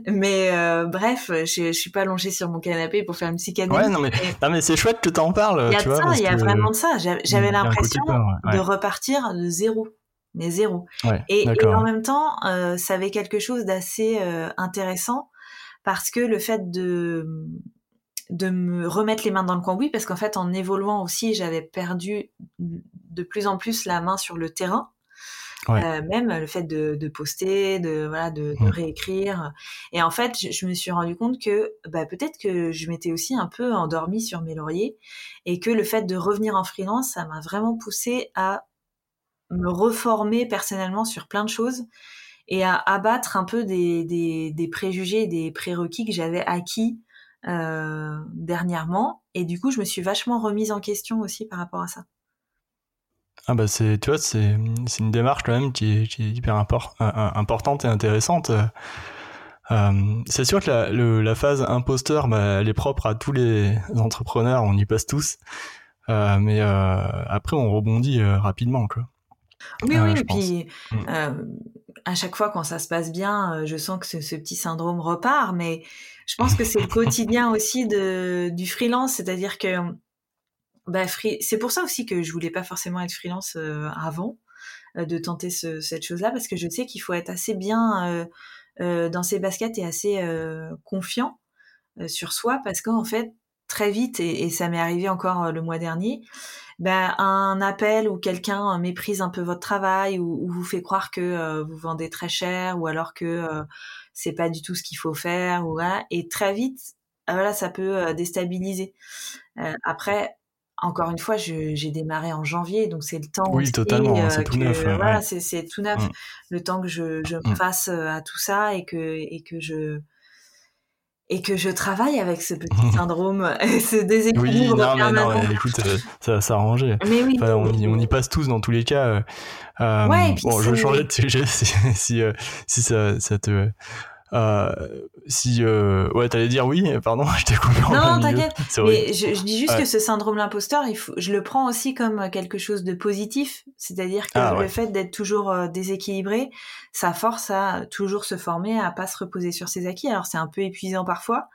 Mais euh, bref, je, je suis pas allongée sur mon canapé pour faire une psychanalyse. Ouais, non mais, c'est chouette que t'en parles. Il y a tu vois, ça, il y a vraiment de ça. J'avais l'impression de repartir de zéro. Mais zéro. Ouais, et, et, en même temps, euh, ça avait quelque chose d'assez euh, intéressant parce que le fait de de me remettre les mains dans le cambouis parce qu'en fait en évoluant aussi j'avais perdu de plus en plus la main sur le terrain euh, même le fait de, de, poster, de voilà, de, de, mmh. réécrire. Et en fait, je, je, me suis rendu compte que bah, peut-être que je m'étais aussi un peu endormie sur mes lauriers et que le fait de revenir en freelance, ça m'a vraiment poussé à me reformer personnellement sur plein de choses et à abattre un peu des, des, des préjugés, des prérequis que j'avais acquis euh, dernièrement. Et du coup, je me suis vachement remise en question aussi par rapport à ça. Ah bah c'est, tu vois, c'est, c'est une démarche quand même qui est, qui est hyper import, importante et intéressante. Euh, c'est sûr que la, le, la phase imposteur, bah, elle est propre à tous les entrepreneurs, on y passe tous. Euh, mais euh, après, on rebondit euh, rapidement, quoi. Oui, oui, et puis mm. à chaque fois quand ça se passe bien, je sens que ce, ce petit syndrome repart, mais je pense que c'est le quotidien aussi de, du freelance, c'est-à-dire que bah, c'est pour ça aussi que je voulais pas forcément être freelance euh, avant euh, de tenter ce, cette chose-là parce que je sais qu'il faut être assez bien euh, dans ses baskets et assez confiant sur soi parce qu'en fait très vite et, et ça m'est arrivé encore le mois dernier ben un appel où quelqu'un méprise un peu votre travail ou, ou vous fait croire que vous vendez très cher ou alors que c'est pas du tout ce qu'il faut faire ou voilà et très vite voilà ça peut déstabiliser. Après encore une fois, j'ai démarré en janvier, donc c'est le temps. Oui, totalement, hein, c'est tout neuf. Voilà, c'est tout neuf. Mm. Le temps que je, je me mm. fasse euh, à tout ça et que et que je et que je travaille avec ce petit syndrome, ce déséquilibre oui, non, mais non, écoute, euh, ça va s'arranger. Mais oui, enfin, on, y, on, y, passe tous dans tous les cas. Euh, ouais, bon, je vais changer de sujet si, si, euh, si ça, ça, te euh, si euh, ouais, t'allais dire oui, pardon, je t'ai coupé. Non, t'inquiète. Mais je, je, dis juste que ce syndrome l'imposteur, il faut, je le prends aussi comme quelque chose de positif, c'est-à-dire que ah, le fait d'être toujours euh, déséquilibré, ça force à toujours se former, à pas se reposer sur ses acquis. Alors c'est un peu épuisant parfois,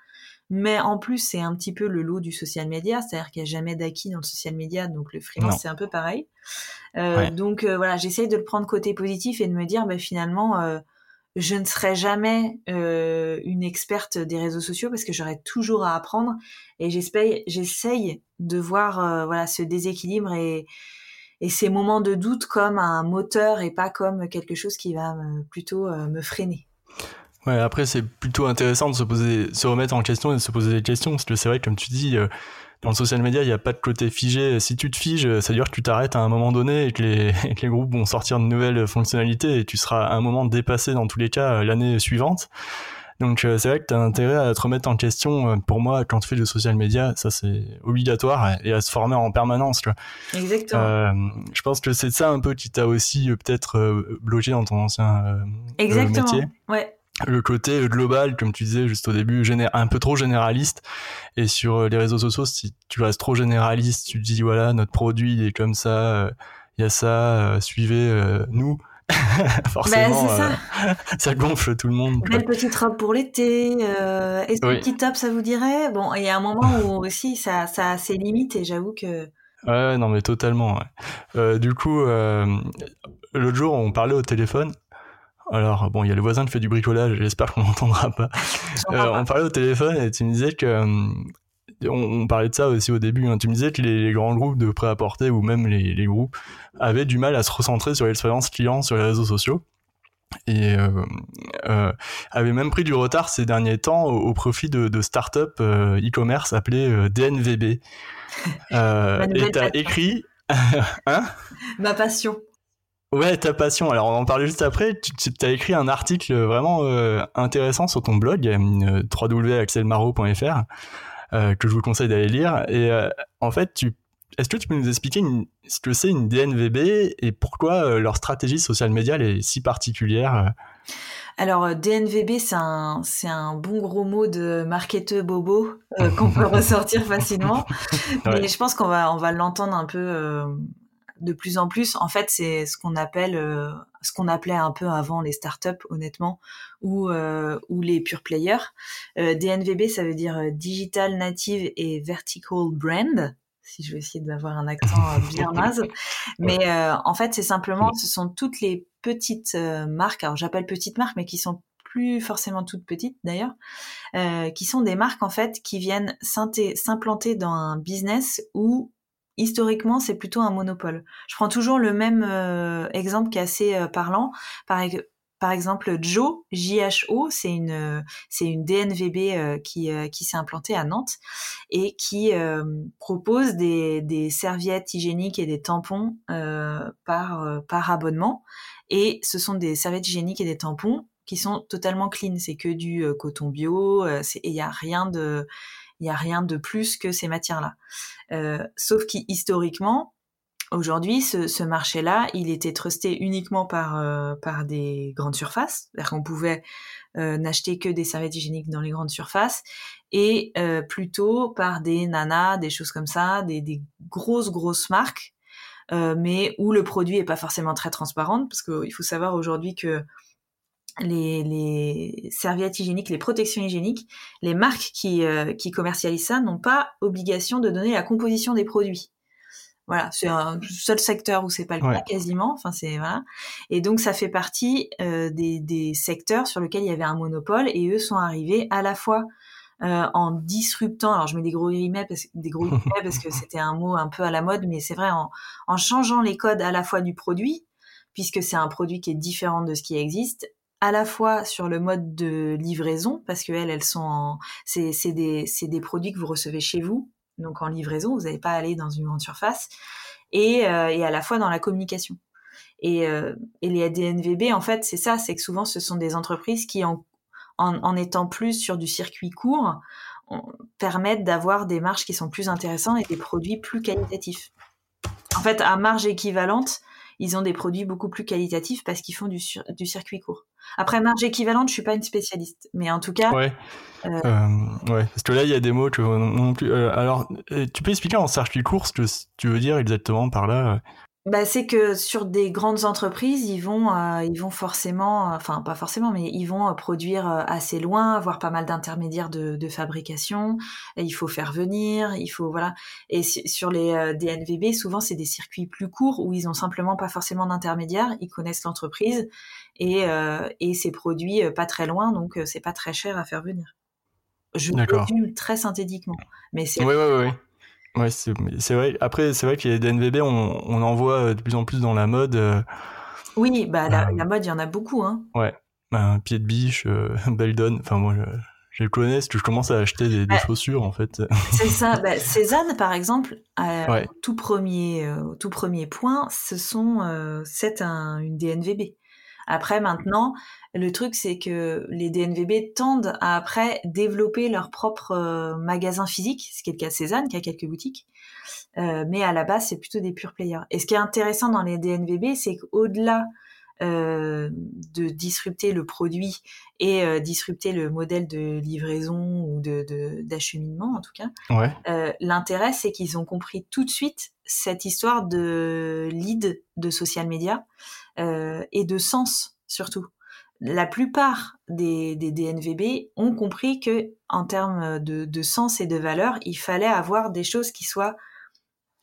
mais en plus c'est un petit peu le lot du social media, c'est-à-dire qu'il n'y a jamais d'acquis dans le social media, donc le freelance c'est un peu pareil. Euh, ouais. Donc euh, voilà, j'essaye de le prendre côté positif et de me dire, bah, finalement je ne serai jamais euh, une experte des réseaux sociaux parce que j'aurai toujours à apprendre et j'essaye de voir euh, voilà ce déséquilibre et, ces moments de doute comme un moteur et pas comme quelque chose qui va me, plutôt euh, me freiner. Ouais, après c'est plutôt intéressant de se poser, se remettre en question et de se poser des questions parce que c'est vrai comme tu dis, dans le social media, il n'y a pas de côté figé. Si tu te figes, ça veut dire que tu t'arrêtes à un moment donné et que, les, et que les groupes vont sortir de nouvelles fonctionnalités et tu seras à un moment dépassé dans tous les cas l'année suivante. Donc euh, c'est vrai que tu as intérêt à te remettre en question. Euh, pour moi, quand tu fais du social media, ça c'est obligatoire et à se former en permanence. Tu vois. Exactement. Euh, je pense que c'est ça un peu qui t'a aussi peut-être bloqué dans ton ancien Exactement. métier. Ouais. Le côté global, comme tu disais juste au début, un peu trop généraliste. Et sur les réseaux sociaux, si tu restes trop généraliste, tu dis voilà, notre produit est comme ça, il y a ça, suivez nous Forcément, bah, ça. ça. gonfle tout le monde. Belle petite robe pour l'été. Euh, Est-ce que petit top, ça vous dirait? Bon, il y a un moment où aussi ça, ça a ses limites et j'avoue que. Ouais, non, mais totalement. Euh, du coup, euh, l'autre jour, on parlait au téléphone. Alors, bon, il y a le voisin qui fait du bricolage, j'espère qu'on n'entendra pas. Euh, on parlait au téléphone et tu me disais que on, parlait de ça aussi au début. Hein. Tu me disais que les, grands groupes de prêt-à-porter ou même les, groupes avaient du mal à se recentrer sur l'expérience client sur les réseaux sociaux et euh, euh, avaient même pris du retard ces derniers temps au, profit de, de start-up euh, e-commerce appelées DNVB. et t'as écrit... hein? Ma passion. Ouais, ta passion. Alors, on en parlait juste après. Tu as écrit un article vraiment intéressant sur ton blog, www.axelmaro.fr, euh, que je vous conseille d'aller lire. Et euh, en fait, tu, est-ce que tu peux nous expliquer ce que c'est une DNVB et pourquoi euh, leur stratégie social média est si particulière alors DNVB, c'est un, c'est un bon gros mot de marketeur bobo qu'on peut ressortir facilement. Mais je pense qu'on va, on va l'entendre un peu de plus en plus. En fait, c'est ce qu'on appelle, ce qu'on appelait un peu avant les startups, honnêtement, ou, euh, ou les pure players. Euh, DNVB, ça veut dire euh, Digital Native et Vertical Brand si je vais essayer d'avoir un accent bien naze. Mais en fait, c'est simplement, ce sont toutes les petites marques, alors j'appelle petites marques, mais qui sont plus forcément toutes petites d'ailleurs, qui sont des marques en fait qui viennent s'implanter dans un business où historiquement c'est plutôt un monopole. Je prends toujours le même exemple qui est assez parlant. Par, exemple, Joe, JHO, c'est une, c'est une DNVB euh, qui, euh, qui s'est implantée à Nantes et qui euh, propose des, des, serviettes hygiéniques et des tampons par, par abonnement. Et ce sont des serviettes hygiéniques et des tampons qui sont totalement clean. C'est que du coton bio et il n'y a rien de, il y a rien de plus que ces matières-là. sauf qu'historiquement, Aujourd'hui, ce, marché-là, il était trusté uniquement par, euh, par des grandes surfaces, c'est-à-dire qu'on pouvait euh, n'acheter que des serviettes hygiéniques dans les grandes surfaces, et euh, plutôt par des nanas, des choses comme ça, des, grosses, grosses marques, mais où le produit est pas forcément très transparent, parce qu'il faut savoir aujourd'hui que les, les, serviettes hygiéniques, les protections hygiéniques, les marques qui, qui commercialisent ça n'ont pas obligation de donner la composition des produits. Voilà, c'est un seul secteur où c'est pas le cas quasiment. Enfin, c'est voilà. Et donc ça fait partie euh, des, des, secteurs sur lesquels il y avait un monopole et eux sont arrivés à la fois euh, en disruptant. Alors je mets des gros guillemets parce, des gros guillemets parce que c'était un mot un peu à la mode, mais c'est vrai en, en changeant les codes à la fois du produit, puisque c'est un produit qui est différent de ce qui existe, à la fois sur le mode de livraison parce que elles, elles sont c'est c'est des des produits que vous recevez chez vous donc en livraison, vous n'allez pas aller dans une grande surface, et, euh, et à la fois dans la communication. Et, euh, et les DNVB, en fait, c'est ça, c'est que souvent ce sont des entreprises qui, en, en, en étant plus sur du circuit court, permettent d'avoir des marges qui sont plus intéressantes et des produits plus qualitatifs. En fait, à marge équivalente, ils ont des produits beaucoup plus qualitatifs parce qu'ils font du, du circuit court. Après, marge équivalente, je suis pas une spécialiste, mais en tout cas. Ouais. Euh... Euh, ouais. Parce que là, il y a des mots que non plus. Euh, alors, tu peux expliquer en circuit court ce que tu veux dire exactement par là bah, c'est que sur des grandes entreprises, ils vont, euh, ils vont forcément, enfin pas forcément, mais ils vont euh, produire euh, assez loin, avoir pas mal d'intermédiaires de, de, fabrication. Et il faut faire venir, il faut voilà. Et sur les DNVB, souvent c'est des circuits plus courts où ils ont simplement pas forcément d'intermédiaires, ils connaissent l'entreprise et et c'est produit pas très loin, donc c'est pas très cher à faire venir. Je résume très synthétiquement, mais c'est. Oui, oui, oui. Ouais, c'est vrai. Après, c'est vrai qu'il y a des DNVB, on, on en voit euh, de plus en plus dans la mode. Euh, oui, bah la, euh, la mode, il y en a beaucoup, hein. Ouais. Bah, pied de biche, Beldon. Enfin, moi, je connais, parce que je commence à acheter des, bah, chaussures en fait. C'est ça. Bah, Cézanne, par exemple, tout premier, tout premier point, ce sont, c'est un, une DNVB. Après, maintenant, le truc, c'est que les DNVB tendent à après développer leur propre euh, magasin physique, ce qui est le cas de Cézanne, qui a quelques boutiques. Euh, mais à la base, c'est plutôt des pure players. Et ce qui est intéressant dans les DNVB, c'est qu'au-delà euh, de disrupter le produit et euh, disrupter le modèle de livraison ou de d'acheminement en tout cas. Euh, L'intérêt c'est qu'ils ont compris tout de suite cette histoire de lead de social media et de sens surtout. La plupart des, des, DNVB ont compris que en termes de, sens et de valeur, il fallait avoir des choses qui soient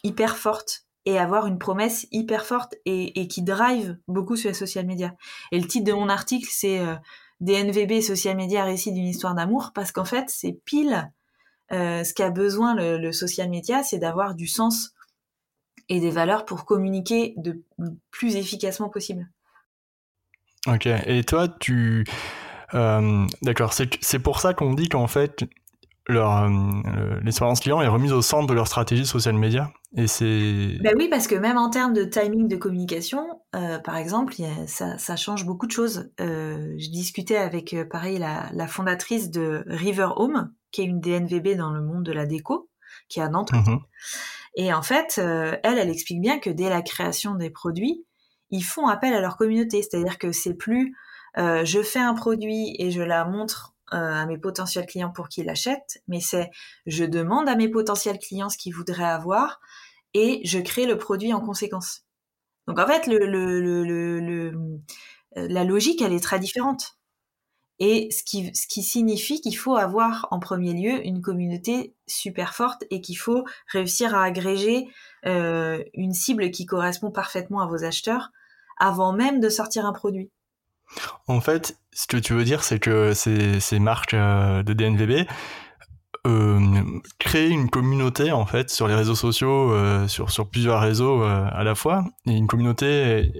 hyper fortes et avoir une promesse hyper forte et, qui drive beaucoup sur les social media. Et le titre de mon article, c'est euh, DNVB social media récit d'une histoire d'amour, parce qu'en fait, c'est pile euh, ce qu'a besoin le, social media, c'est d'avoir du sens et des valeurs pour communiquer de plus efficacement possible. Ok, et toi, tu... Euh, d'accord, c'est pour ça qu'on dit qu'en fait, leur l'expérience client est remise au centre de leur stratégie social media et c'est. Ben oui, parce que même en termes de timing de communication, euh, par exemple, ça, ça, change beaucoup de choses. Euh, je discutais avec, euh, pareil, la, la, fondatrice de River Home, qui est une DNVB dans le monde de la déco, qui est à Nantes. Mhm. Et en fait, euh, elle, elle explique bien que dès la création des produits, ils font appel à leur communauté. C'est-à-dire que c'est plus euh, je fais un produit et je la montre à mes potentiels clients pour qu'ils l'achètent, mais c'est je demande à mes potentiels clients ce qu'ils voudraient avoir et je crée le produit en conséquence. Donc en fait, euh, la logique, elle est très différente. Et ce qui, signifie qu'il faut avoir en premier lieu une communauté super forte et qu'il faut réussir à agréger euh, une cible qui correspond parfaitement à vos acheteurs avant même de sortir un produit. En fait, ce que tu veux dire, c'est que ces, ces marques euh, de DNVB, euh, créer une communauté en fait sur les réseaux sociaux, euh, sur sur plusieurs réseaux euh, à la fois, et une communauté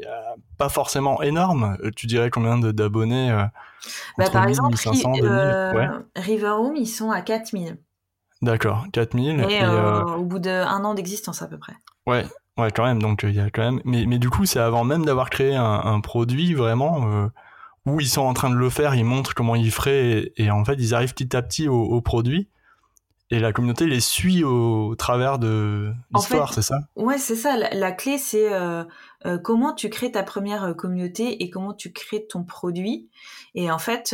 pas forcément énorme. Tu dirais combien d'abonnés bah, Par exemple, 1500, ouais. Riverhome, ils sont à 4000. D'accord, 4000. Et, au bout d'un an d'existence à peu près. Ouais, ouais, quand même. Donc il y a quand même. Mais mais du coup, c'est avant même d'avoir créé un, un, produit vraiment où ils sont en train de le faire, ils montrent comment ils feraient et, en fait ils arrivent petit à petit au, au produit et la communauté les suit au, travers de l'histoire, c'est ça? Ouais, c'est ça. La, clé, c'est euh, euh, comment tu crées ta première euh, communauté et comment tu crées ton produit. Et en fait,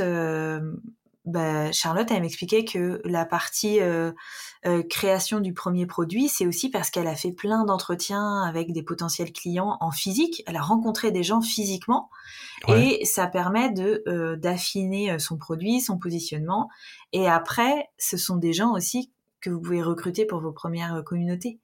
bah, Charlotte, elle m'expliquait que la partie création du premier produit, c'est aussi parce qu'elle a fait plein d'entretiens avec des potentiels clients en physique. Elle a rencontré des gens physiquement et ça permet de d'affiner son produit, son positionnement. Et après, ce sont des gens aussi que vous pouvez recruter pour vos premières communautés.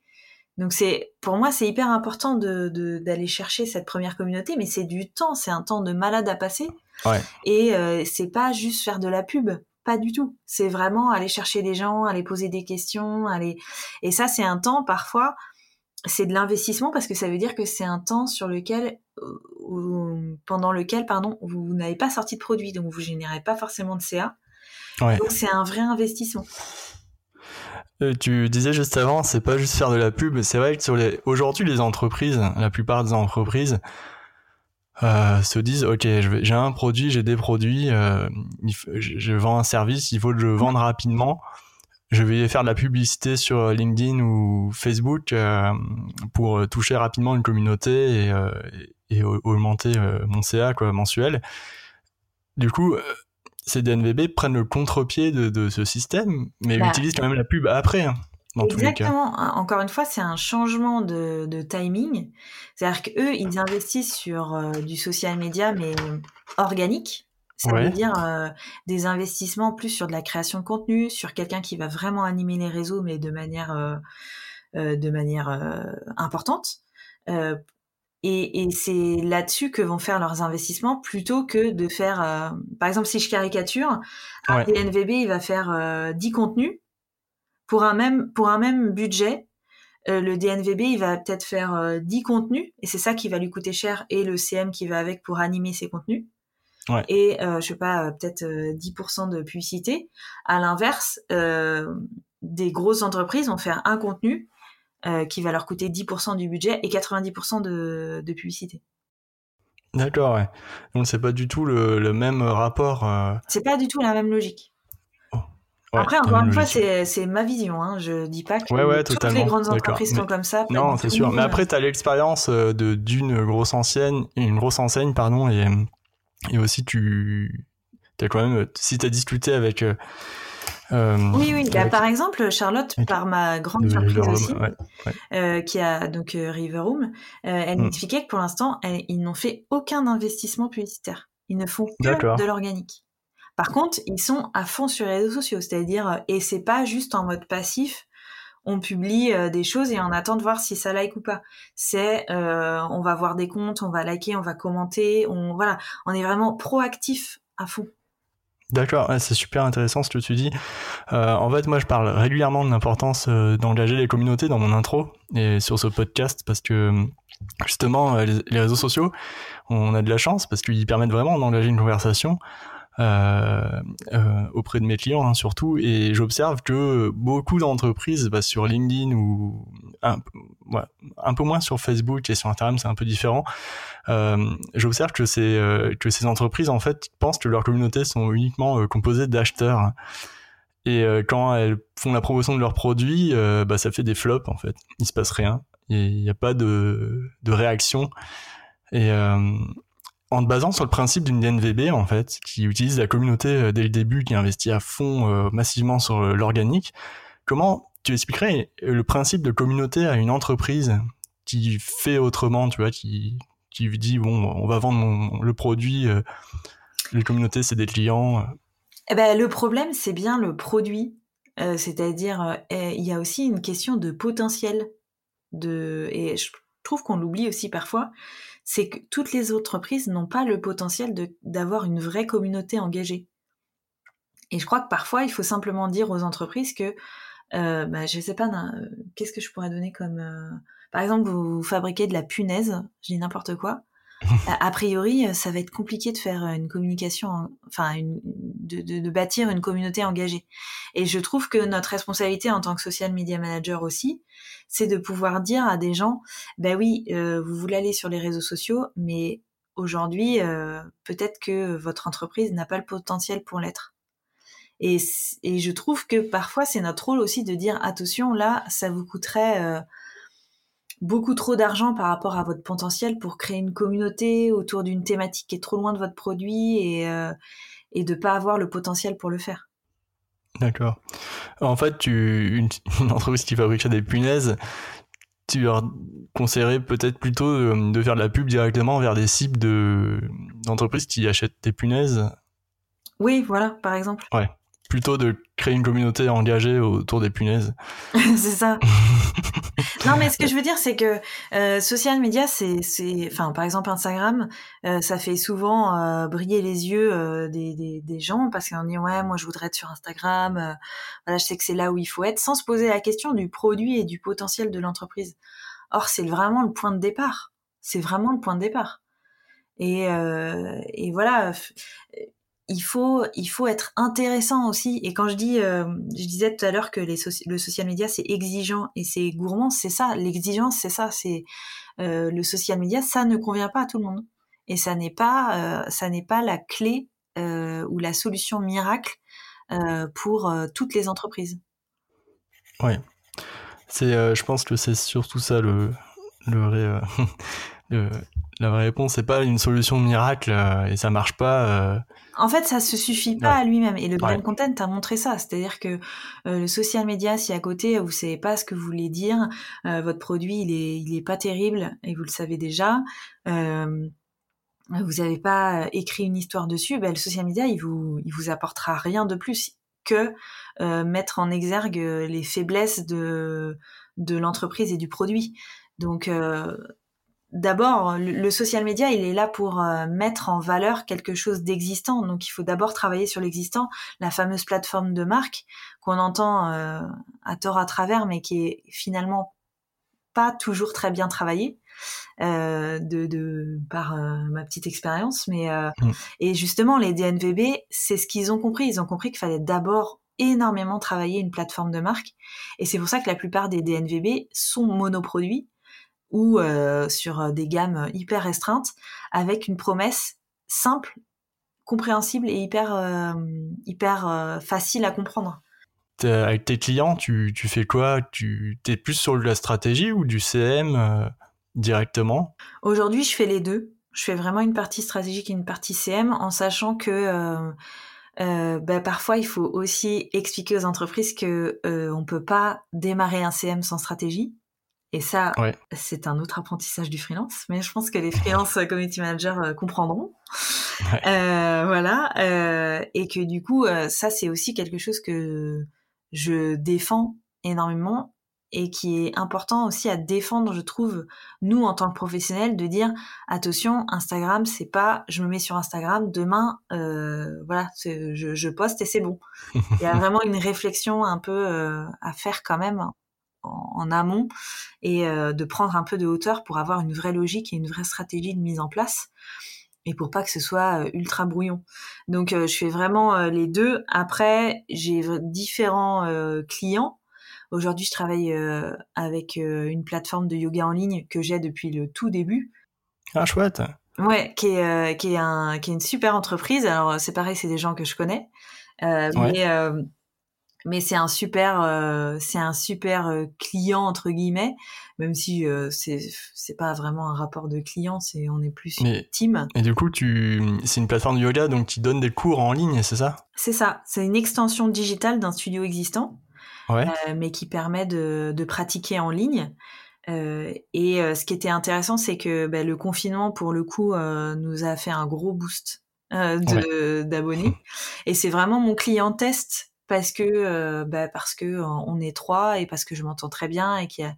Donc c'est pour moi c'est hyper important de d'aller chercher cette première communauté, mais c'est du temps, c'est un temps de malade à passer. Ouais. Et euh, c'est pas juste faire de la pub, pas du tout. C'est vraiment aller chercher des gens, aller poser des questions, aller et ça c'est un temps parfois c'est de l'investissement parce que ça veut dire que c'est un temps sur lequel euh, pendant lequel pardon vous n'avez pas sorti de produit donc vous générez pas forcément de CA. Ouais. Donc c'est un vrai investissement. Euh, tu disais juste avant, c'est pas juste faire de la pub, c'est vrai que sur les aujourd'hui les entreprises, la plupart des entreprises euh, se disent ok, j'ai un produit, j'ai des produits, euh, je, vends un service, il faut que je vende rapidement. Je vais faire de la publicité sur LinkedIn ou Facebook pour toucher rapidement une communauté et, et augmenter mon CA quoi, mensuel. Du coup, ces DNVB prennent le contre-pied de, ce système, mais bah. utilisent quand même la pub après. Hein, dans Exactement. Tous les cas. Encore une fois, c'est un changement de, timing. C'est-à-dire qu'eux, ils investissent sur euh, du social media, mais organique. Ça veut dire euh, des investissements plus sur de la création de contenu, sur quelqu'un qui va vraiment animer les réseaux, mais de manière, euh, de manière importante. Et, et c'est là-dessus que vont faire leurs investissements plutôt que de faire, euh, par exemple, si je caricature, un DNVB, il va faire euh, 10 contenus pour un même, pour un même budget. Euh, le DNVB, il va peut-être faire 10 euh, contenus et c'est ça qui va lui coûter cher et le CM qui va avec pour animer ses contenus. et je sais pas peut-être 10% de publicité. À l'inverse, des grosses entreprises vont faire un contenu qui va leur coûter 10% du budget et 90% de, de publicité. D'accord, ouais. Donc c'est pas du tout le, le même rapport. Euh... C'est pas du tout la même logique. Après, encore une fois, c'est ma vision. Hein. Je dis pas que ouais, ouais, toutes les grandes entreprises sont comme ça. Non, c'est sûr. Mais après, tu as l'expérience euh, d'une grosse enseigne, une grosse enseigne, pardon, et, et aussi tu as quand même, si tu as discuté avec euh, euh, oui, oui. Bah, par exemple, Charlotte, par ma grande surprise aussi, euh, qui a donc euh, Riverroom, elle mm. m'expliquait que pour l'instant, ils n'ont fait aucun investissement publicitaire. Ils ne font que de l'organique. Par contre, ils sont à fond sur les réseaux sociaux, c'est-à-dire, et c'est pas juste en mode passif, on publie des choses et on attend de voir si ça like ou pas. C'est, on va voir des comptes, on va liker, on va commenter, on voilà, on est vraiment proactif à fond. D'accord, c'est super intéressant ce que tu dis. Euh, en fait, moi, je parle régulièrement de l'importance euh, d'engager les communautés dans mon intro et sur ce podcast parce que justement, euh, les, réseaux sociaux, on a de la chance parce qu'ils permettent vraiment d'engager une conversation euh, euh, auprès de mes clients hein, surtout. Et j'observe que beaucoup d'entreprises bah, sur LinkedIn ou un, peu moins sur Facebook et sur Instagram c'est un peu différent. Euh, j'observe que ces euh, entreprises en fait pensent que leurs communautés sont uniquement euh, composées d'acheteurs. Et quand elles font la promotion de leurs produits bah, ça fait des flops en fait. Il se passe rien. Il n'y a pas de, de réaction. Et en te basant sur le principe d'une DNVB en fait, qui utilise la communauté euh, dès le début, qui investit à fond euh, massivement sur euh, l'organique, comment tu expliquerais le principe de communauté à une entreprise qui fait autrement, tu vois, qui qui dit bon, on va vendre le produit, les communautés c'est des clients. Eh ben, le problème c'est bien le produit, c'est-à-dire il y a aussi une question de potentiel de et je trouve qu'on l'oublie aussi parfois c'est que toutes les entreprises n'ont pas le potentiel d'avoir une vraie communauté engagée. Et je crois que parfois, il faut simplement dire aux entreprises que, euh, bah, je sais pas, euh, qu'est-ce que je pourrais donner comme... Euh, par exemple, vous fabriquez de la punaise, je dis n'importe quoi, a priori, ça va être compliqué de faire une communication, enfin, de, bâtir une communauté engagée. Et je trouve que notre responsabilité en tant que social media manager aussi, c'est de pouvoir dire à des gens, ben oui, euh, vous voulez aller sur les réseaux sociaux, mais aujourd'hui, euh, peut-être que votre entreprise n'a pas le potentiel pour l'être. Et, je trouve que parfois, c'est notre rôle aussi de dire, attention, là, ça vous coûterait... Euh, beaucoup trop d'argent par rapport à votre potentiel pour créer une communauté autour d'une thématique qui est trop loin de votre produit et, euh, et de pas avoir le potentiel pour le faire. D'accord. En fait, tu, une, entreprise qui fabrique des punaises, tu leur conseillerais peut-être plutôt de, faire de la pub directement vers des cibles de, d'entreprises qui achètent des punaises? Oui, voilà, par exemple. Ouais plutôt de créer une communauté engagée autour des punaises. c'est ça. non, mais ce que je veux dire, c'est que euh, social media, c'est, enfin, par exemple Instagram, euh, ça fait souvent euh, briller les yeux euh, des, des, des, gens parce qu'on dit ouais, moi je voudrais être sur Instagram. Voilà, je sais que c'est là où il faut être, sans se poser la question du produit et du potentiel de l'entreprise. Or, c'est vraiment le point de départ. C'est vraiment le point de départ. Et, et voilà il faut, il faut être intéressant aussi. Et quand je dis, euh, je disais tout à l'heure que les le social media c'est exigeant et c'est gourmand, c'est ça. L'exigence, c'est ça. C'est euh, le social media, ça ne convient pas à tout le monde. Et ça n'est pas, euh, ça n'est pas la clé ou la solution miracle pour toutes les entreprises. Oui, c'est, je pense que c'est surtout ça le, le vrai. la vraie réponse, c'est pas une solution miracle et ça marche pas en fait, ça se suffit pas à lui-même. Et le brand content a montré ça. C'est-à-dire que euh, le social media, si à côté vous savez pas ce que vous voulez dire, euh, votre produit il est il est pas terrible et vous le savez déjà. Euh, vous n'avez pas écrit une histoire dessus, ben, le social media il vous il vous apportera rien de plus que mettre en exergue les faiblesses de de l'entreprise et du produit. Donc d'abord, le, social media, il est là pour euh, mettre en valeur quelque chose d'existant. Donc, il faut d'abord travailler sur l'existant, la fameuse plateforme de marque qu'on entend euh, à tort à travers, mais qui est finalement pas toujours très bien travaillé. Euh, de, de par ma petite expérience mais euh, mm. et justement les DNVB c'est ce qu'ils ont compris ils ont compris qu'il fallait d'abord énormément travailler une plateforme de marque et c'est pour ça que la plupart des DNVB sont monoproduits ou sur des gammes hyper restreintes avec une promesse simple compréhensible et hyper hyper facile à comprendre avec tes clients, tu, tu fais quoi? Tu es plus sur de la stratégie ou du CM directement? Aujourd'hui, je fais les deux. Je fais vraiment une partie stratégique et une partie CM en sachant que euh, euh, bah, parfois il faut aussi expliquer aux entreprises que euh, on peut pas démarrer un CM sans stratégie. Et ça, c'est un autre apprentissage du freelance, mais je pense que les freelance community managers euh, comprendront. Euh, voilà, et que du coup, ça c'est aussi quelque chose que je défends énormément et qui est important aussi à défendre, je trouve, nous en tant que professionnels, de dire attention, Instagram, c'est pas je me mets sur Instagram demain, euh, voilà, je, je, poste et c'est bon. Il y a vraiment une réflexion un peu euh, à faire quand même en, amont et euh, de prendre un peu de hauteur pour avoir une vraie logique et une vraie stratégie de mise en place et pour pas que ce soit ultra brouillon. Donc je fais vraiment les deux. Après, j'ai différents clients Aujourd'hui, je travaille euh, avec euh, une plateforme de yoga en ligne que j'ai depuis le tout début. Ah, chouette. Ouais, qui est, euh, qui est, un, qui est une super entreprise. Alors, c'est pareil, c'est des gens que je connais. Mais, mais c'est un super, c'est un super client, entre guillemets, même si c'est, c'est pas vraiment un rapport de client, c'est, on est plus mais, team. Et du coup, tu, c'est une plateforme de yoga, donc tu donnes des cours en ligne, c'est ça? C'est ça. C'est une extension digitale d'un studio existant. Euh, mais qui permet de, de, pratiquer en ligne. Euh, et euh, ce qui était intéressant, c'est que bah, le confinement, pour le coup, nous a fait un gros boost d'abonnés. Et c'est vraiment mon client test parce que bah, parce que on est trois et parce que je m'entends très bien et qu'il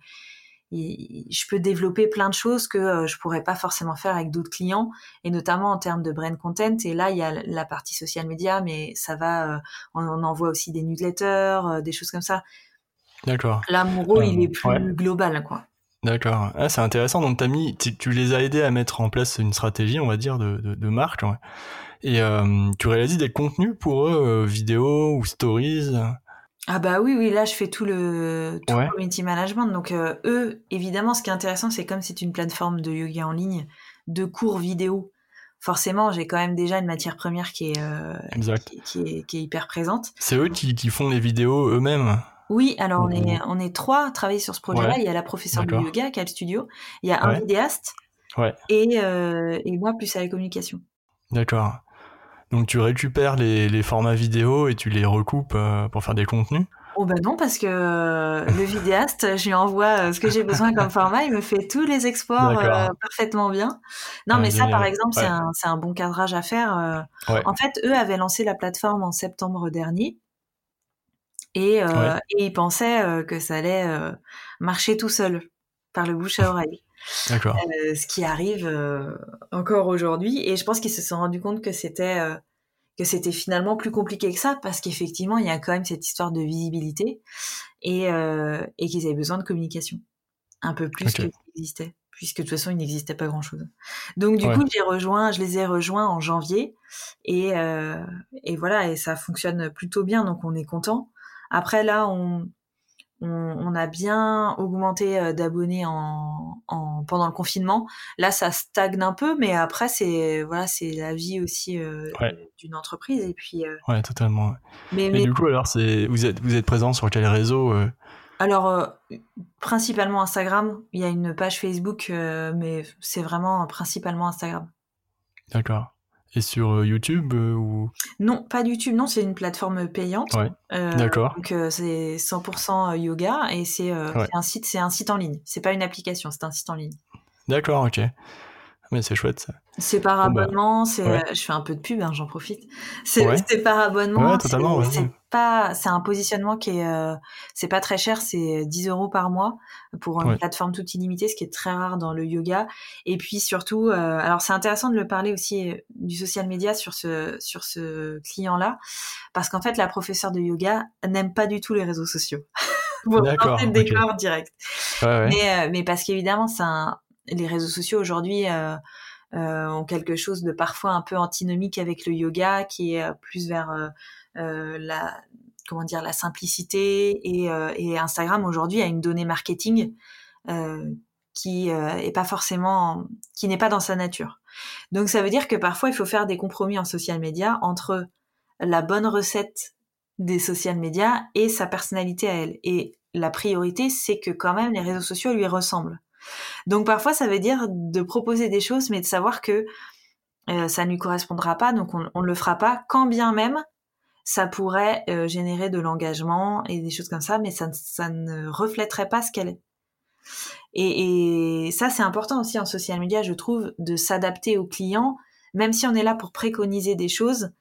je peux développer plein de choses que euh, je pourrais pas forcément faire avec d'autres clients et notamment en termes de brand content. Et là il y a la partie social media mais ça va euh, on, envoie aussi des newsletters des choses comme ça. D'accord. Là mon rôle il est plus global quoi. D'accord. Ah, c'est intéressant. Donc as mis tu, les as aidés à mettre en place une stratégie on va dire de, de, marque et tu réalises des contenus pour eux vidéos ou stories? Ah bah oui, oui, là je fais tout le, tout community management. Donc euh, eux, évidemment, ce qui est intéressant, c'est comme c'est une plateforme de yoga en ligne, de cours vidéo. Forcément, j'ai quand même déjà une matière première qui est, euh, qui, est, qui, est, hyper présente. C'est eux qui, qui, font les vidéos eux-mêmes? Oui, alors on est, on est trois à travailler sur ce projet-là. Il y a la professeure de yoga qui a le studio, il y a un vidéaste et, euh, et moi plus à la communication. D'accord. Donc tu récupères les, formats vidéo et tu les recoupes euh, pour faire des contenus Oh ben non, parce que euh, le vidéaste, je lui envoie euh, ce que j'ai besoin comme format, il me fait tous les exports parfaitement bien. Non, mais ça, par exemple, c'est un, bon cadrage à faire. En fait, eux avaient lancé la plateforme en septembre dernier. Et, et ils pensaient que ça allait marcher tout seul, par le bouche à oreille. D'accord. Euh, ce qui arrive euh, encore aujourd'hui. Et je pense qu'ils se sont rendus compte que c'était euh, que c'était finalement plus compliqué que ça parce qu'effectivement il y a quand même cette histoire de visibilité et, et qu'ils avaient besoin de communication un peu plus que existait puisque de toute façon il n'existait pas grand chose. Donc du coup j'ai rejoint, je les ai rejoints en janvier et, et voilà et ça fonctionne plutôt bien donc on est content. Après là on on, a bien augmenté euh, d'abonnés en, pendant le confinement. Là, ça stagne un peu, mais après, c'est voilà, c'est la vie aussi euh, d'une entreprise. Et puis. Euh, ouais, totalement. Mais, du coup, alors, c'est vous êtes vous êtes présent sur quel réseau Alors, principalement Instagram. Il y a une page Facebook, mais c'est vraiment principalement Instagram. D'accord. Et sur euh, YouTube euh, ou? Non, pas YouTube. Non, c'est une plateforme payante. Ouais. Euh, D'accord. Donc c'est 100% yoga et c'est un site, c'est un site en ligne. C'est pas une application, c'est un site en ligne. D'accord, ok. Mais c'est chouette ça. C'est par bah, abonnement, c'est, je fais un peu de pub, hein, j'en profite. C'est, par abonnement. Ouais, totalement. C'est, pas, c'est un positionnement qui est, euh, c'est pas très cher, c'est 10 euros par mois pour une plateforme toute illimitée, ce qui est très rare dans le yoga. Et puis surtout, euh, alors c'est intéressant de le parler aussi euh, du social media sur ce, sur ce client-là, parce qu'en fait la professeure de yoga n'aime pas du tout les réseaux sociaux. D'accord. décor direct. Mais, mais parce qu'évidemment, les réseaux sociaux aujourd'hui ont quelque chose de parfois un peu antinomique avec le yoga, qui est plus vers la comment dire la simplicité et, Instagram aujourd'hui a une donnée marketing qui est pas forcément qui n'est pas dans sa nature. Donc ça veut dire que parfois il faut faire des compromis en social media entre la bonne recette des social médias et sa personnalité à elle. Et la priorité, c'est que quand même les réseaux sociaux lui ressemblent. Donc parfois, ça veut dire de proposer des choses, mais de savoir que euh, ça ne lui correspondra pas, donc on ne le fera pas, quand bien même ça pourrait euh, générer de l'engagement et des choses comme ça, mais ça, ne reflèterait pas ce qu'elle est. Et, et ça, c'est important aussi en social media, je trouve, de s'adapter aux clients, même si on est là pour préconiser des choses,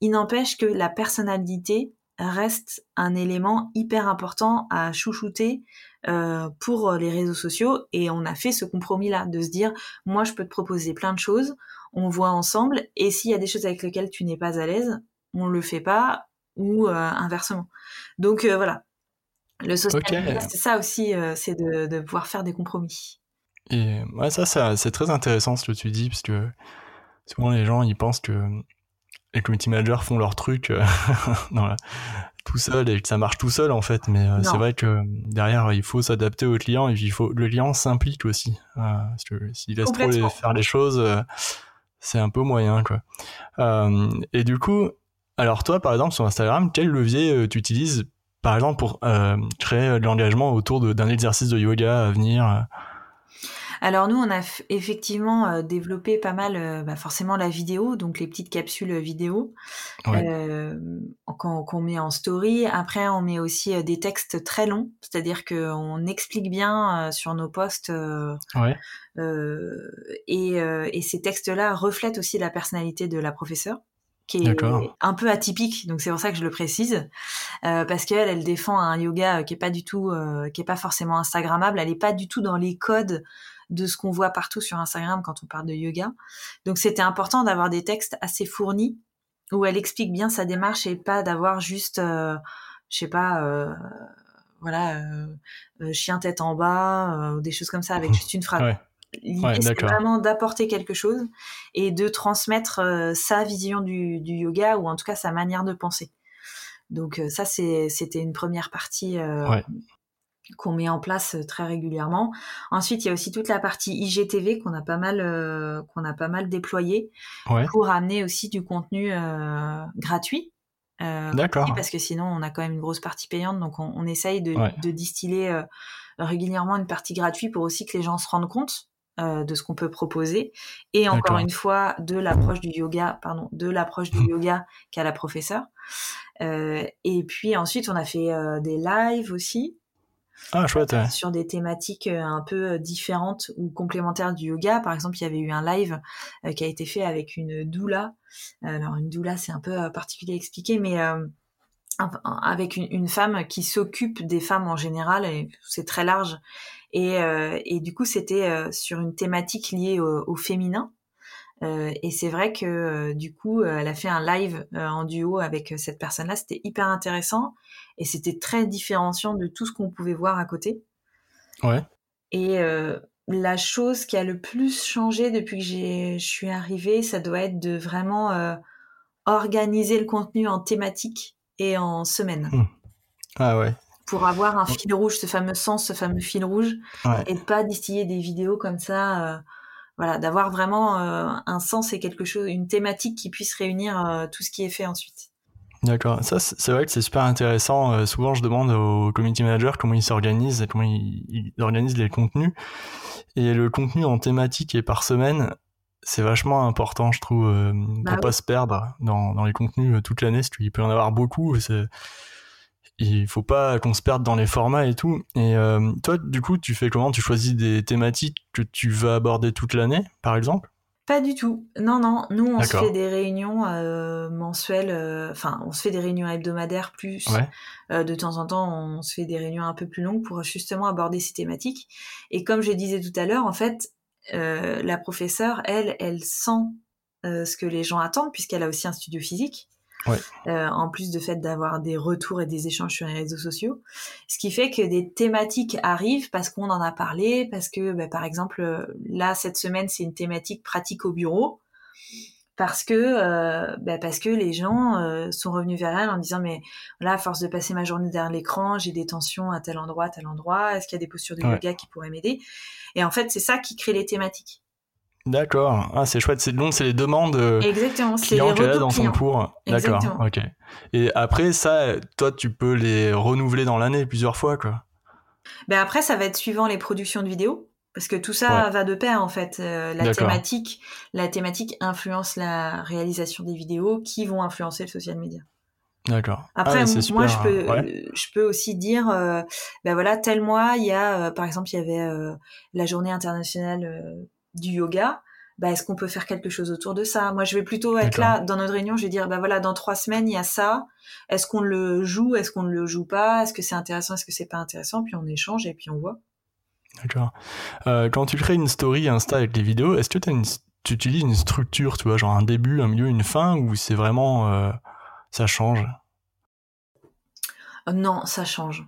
il n'empêche que la personnalité reste un élément hyper important à chouchouter euh, pour les réseaux sociaux et on a fait ce compromis là de se dire moi je peux te proposer plein de choses on voit ensemble et s'il y a des choses avec lesquelles tu n'es pas à l'aise on le fait pas ou euh, inversement. Donc euh, voilà. Le social c'est ça aussi c'est de, de, pouvoir faire des compromis. Et ouais, ça, c'est très intéressant ce que tu dis parce que souvent les gens ils pensent que les community managers font leur truc euh, tout seul et que ça marche tout seul en fait. Mais euh, c'est vrai que derrière, il faut s'adapter au client et il faut le client s'implique aussi. Euh, parce que s'il laisse trop les, faire les choses, c'est un peu moyen quoi. et du coup, alors toi par exemple sur Instagram, quel levier tu utilises par exemple pour créer de l'engagement autour d'un exercice de yoga à venir alors nous, on a effectivement euh, développé pas mal, euh, bah, forcément la vidéo, donc les petites capsules vidéo euh, qu'on met en story. Après, on met aussi des textes très longs, c'est-à-dire qu'on explique bien sur nos posts. et, ces textes-là reflètent aussi la personnalité de la professeure qui est un peu atypique, donc c'est pour ça que je le précise, parce qu'elle, elle défend un yoga qui est pas du tout, qui est pas forcément instagrammable, elle est pas du tout dans les codes de ce qu'on voit partout sur Instagram quand on parle de yoga. Donc c'était important d'avoir des textes assez fournis où elle explique bien sa démarche et pas d'avoir juste, euh, je sais pas, euh, voilà, euh, chien tête en bas ou des choses comme ça avec juste une phrase. L'idée, c'est vraiment d'apporter quelque chose et de transmettre sa vision du, du, yoga ou en tout cas sa manière de penser. Donc ça, c'était une première partie qu'on met en place euh, très régulièrement. Ensuite, il y a aussi toute la partie IGTV qu'on a pas mal euh, qu'on a pas mal déployé pour amener aussi du contenu euh, gratuit. D'accord. Parce que sinon, on a quand même une grosse partie payante, donc on, essaye de, distiller régulièrement une partie gratuite pour aussi que les gens se rendent compte de ce qu'on peut proposer. Et encore une fois de l'approche du yoga pardon de l'approche du yoga qu'a la professeure. Et puis ensuite on a fait des lives aussi ah, chouette, sur des thématiques euh, un peu euh, différentes ou complémentaires du yoga. Par exemple, il y avait eu un live euh, qui a été fait avec une doula. Alors, une doula, c'est un peu particulier à expliquer, mais avec une, femme qui s'occupe des femmes en général, et c'est très large. Et, et du coup, c'était sur une thématique liée au féminin. Euh, et c'est vrai que euh, du coup, euh, elle a fait un live en duo avec cette personne-là. C'était hyper intéressant et c'était très différenciant de tout ce qu'on pouvait voir à côté. Ouais. Et la chose qui a le plus changé depuis que je suis arrivée, ça doit être de vraiment organiser le contenu en thématique et en semaine. Hmm. Ah ouais. Pour avoir un fil rouge, ce fameux sens, ce fameux fil rouge, et de pas distiller des vidéos comme ça voilà, d'avoir vraiment euh, un sens et quelque chose, une thématique qui puisse réunir euh, tout ce qui est fait ensuite. D'accord, ça c'est vrai que c'est super intéressant. Euh, souvent je demande aux community managers comment ils s'organisent, comment ils, organisent les contenus. Et le contenu en thématique et par semaine, c'est vachement important, je trouve, bah pour pas se perdre dans, dans les contenus toute l'année, parce qu'il peut y en avoir beaucoup il faut pas qu'on se perde dans les formats et tout. Et euh, toi, du coup, tu fais comment? Tu choisis des thématiques que tu vas aborder toute l'année, par exemple? Pas du tout. Non, non. Nous, on se fait des réunions euh, mensuelles. Euh, enfin, on se fait des réunions hebdomadaires plus. de temps en temps, on se fait des réunions un peu plus longues pour justement aborder ces thématiques. Et comme je disais tout à l'heure, en fait, la professeure, elle, elle sent ce que les gens attendent puisqu'elle a aussi un studio physique. Euh, en plus de fait d'avoir des retours et des échanges sur les réseaux sociaux. Ce qui fait que des thématiques arrivent parce qu'on en a parlé, parce que bah, par exemple euh, là cette semaine c'est une thématique pratique au bureau. Parce que euh, bah, parce que les gens euh, sont revenus vers elle en disant mais là à force de passer ma journée derrière l'écran j'ai des tensions à tel endroit à tel endroit. Est-ce qu'il y a des postures de yoga qui pourraient m'aider? Et en fait c'est ça qui crée les thématiques d'accord. Ah c'est chouette. C'est donc c'est les demandes euh, exactement les qu'elle a dans son cours d'accord ok. Et après ça toi tu peux les renouveler dans l'année plusieurs fois quoi. Ben après ça va être suivant les productions de vidéos parce que tout ça va de pair en fait. Euh, la thématique, la thématique influence la réalisation des vidéos qui vont influencer le social media. D'accord. Après, ah moi, je peux, je peux aussi dire, euh, ben voilà, tel mois, il y a, euh, par exemple, il y avait euh, la journée internationale du yoga. Ben, est-ce qu'on peut faire quelque chose autour de ça? Moi, je vais plutôt être là dans notre réunion. Je vais dire, ben voilà, dans trois semaines, il y a ça. Est-ce qu'on le joue? Est-ce qu'on ne le joue pas? Est-ce que c'est intéressant? Est-ce que c'est pas intéressant? Puis on échange et puis on voit. D'accord. Euh, quand tu crées une story Insta avec des vidéos, est-ce que tu utilises une structure, tu vois, genre un début, un milieu, une fin, ou c'est vraiment euh, ça change? Euh, Non, ça change.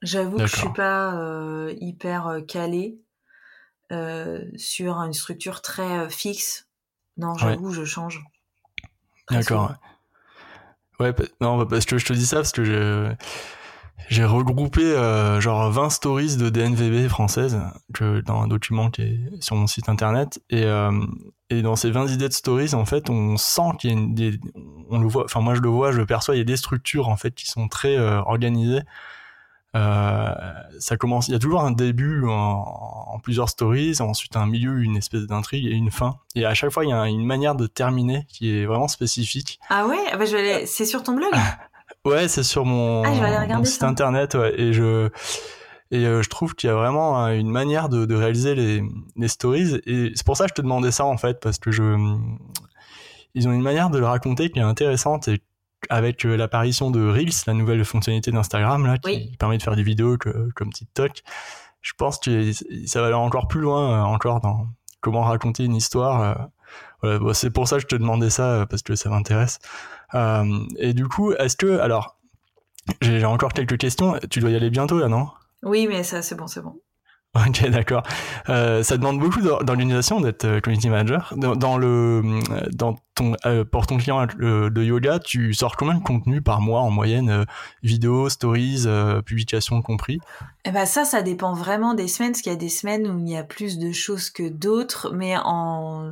J'avoue que je suis pas hyper calée sur une structure très fixe. Non, j'avoue, je change. D'accord. Ouais, non, parce que je te dis ça parce que je j'ai regroupé euh, genre 20 stories de DNVB françaises que dans un document qui est sur mon site internet et euh, et dans ces 20 idées de stories en fait on sent qu'il y a une, des, on le voit enfin moi je le vois je le perçois il y a des structures en fait qui sont très euh, organisées euh, ça commence il y a toujours un début en, en, plusieurs stories ensuite un milieu une espèce d'intrigue et une fin. Et à chaque fois il y a une manière de terminer qui est vraiment spécifique. Ah ouais? Ah bah je vais c'est sur ton blog? Ouais, c'est sur mon, ah, site internet, ouais, et je et euh, je trouve qu'il y a vraiment euh, une manière de, de réaliser les, les stories. Et c'est pour ça que je te demandais ça en fait parce que je ils ont une manière de le raconter qui est intéressante et avec euh, l'apparition de Reels, la nouvelle fonctionnalité d'Instagram là qui permet de faire des vidéos que, comme TikTok, je pense que ça va aller encore plus loin encore dans comment raconter une histoire. Voilà, c'est pour ça que je te demandais ça parce que ça m'intéresse. Euh, et du coup, est-ce que, alors, j'ai encore quelques questions. Tu dois y aller bientôt là, non? Oui, mais ça, c'est bon, c'est bon. Ok, d'accord. Euh, ça demande beaucoup d'organisation d'être euh, community manager. Dans, le, dans ton, pour ton client de yoga, tu sors combien de contenu par mois en moyenne, vidéos, stories, publications compris? Eh ben ça, ça dépend vraiment des semaines, parce qu'il y a des semaines où il y a plus de choses que d'autres, mais en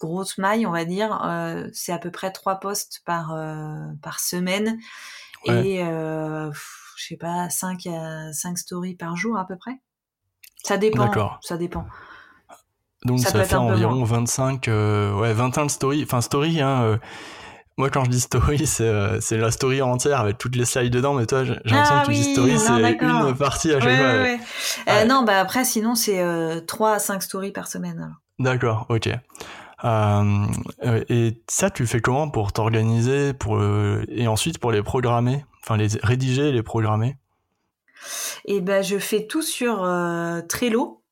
grosse maille, on va dire, euh, c'est à peu près trois postes par euh, par semaine et euh, je sais pas cinq à cinq stories par jour à peu près. Ça dépend. Ça dépend. Donc ça, fait environ 25 ouais 21 stories enfin story hein moi, quand je dis story, c'est la story entière avec toutes les slides dedans, mais toi, j'ai l'impression ah que tu dis story, c'est une partie à chaque fois. non, bah après, sinon, c'est 3 à 5 stories par semaine. D'accord, ok. Euh, euh, et ça, tu fais comment pour t'organiser pour euh, et ensuite pour les programmer, enfin les rédiger et les programmer? Et ben, je fais tout sur Trello.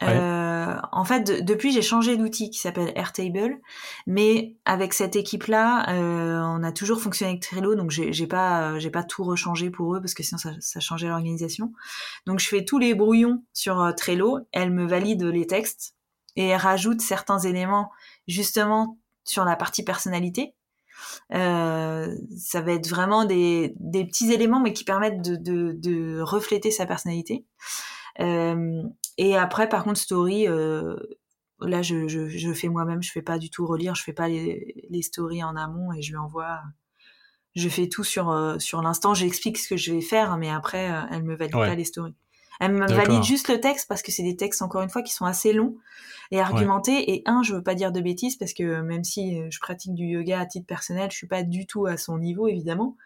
en fait, depuis, j'ai changé d'outil qui s'appelle Airtable, mais avec cette équipe-là, on a toujours fonctionné avec Trello, donc j'ai pas, j'ai pas tout rechangé pour eux parce que sinon ça, ça changeait l'organisation. Donc je fais tous les brouillons sur Trello, elle me valide les textes et elle rajoute certains éléments justement sur la partie personnalité. Euh, ça va être vraiment des, des, petits éléments, mais qui permettent de, de, de refléter sa personnalité. Euh, et après, par contre, story, euh, là, je, je, je fais moi-même. Je fais pas du tout relire. Je fais pas les, les stories en amont et je lui envoie. Je fais tout sur sur l'instant. J'explique ce que je vais faire, mais après, elle me valide pas les stories. Elle me valide juste le texte parce que c'est des textes encore une fois qui sont assez longs et argumentés. Et un, je veux pas dire de bêtises parce que même si je pratique du yoga à titre personnel, je suis pas du tout à son niveau évidemment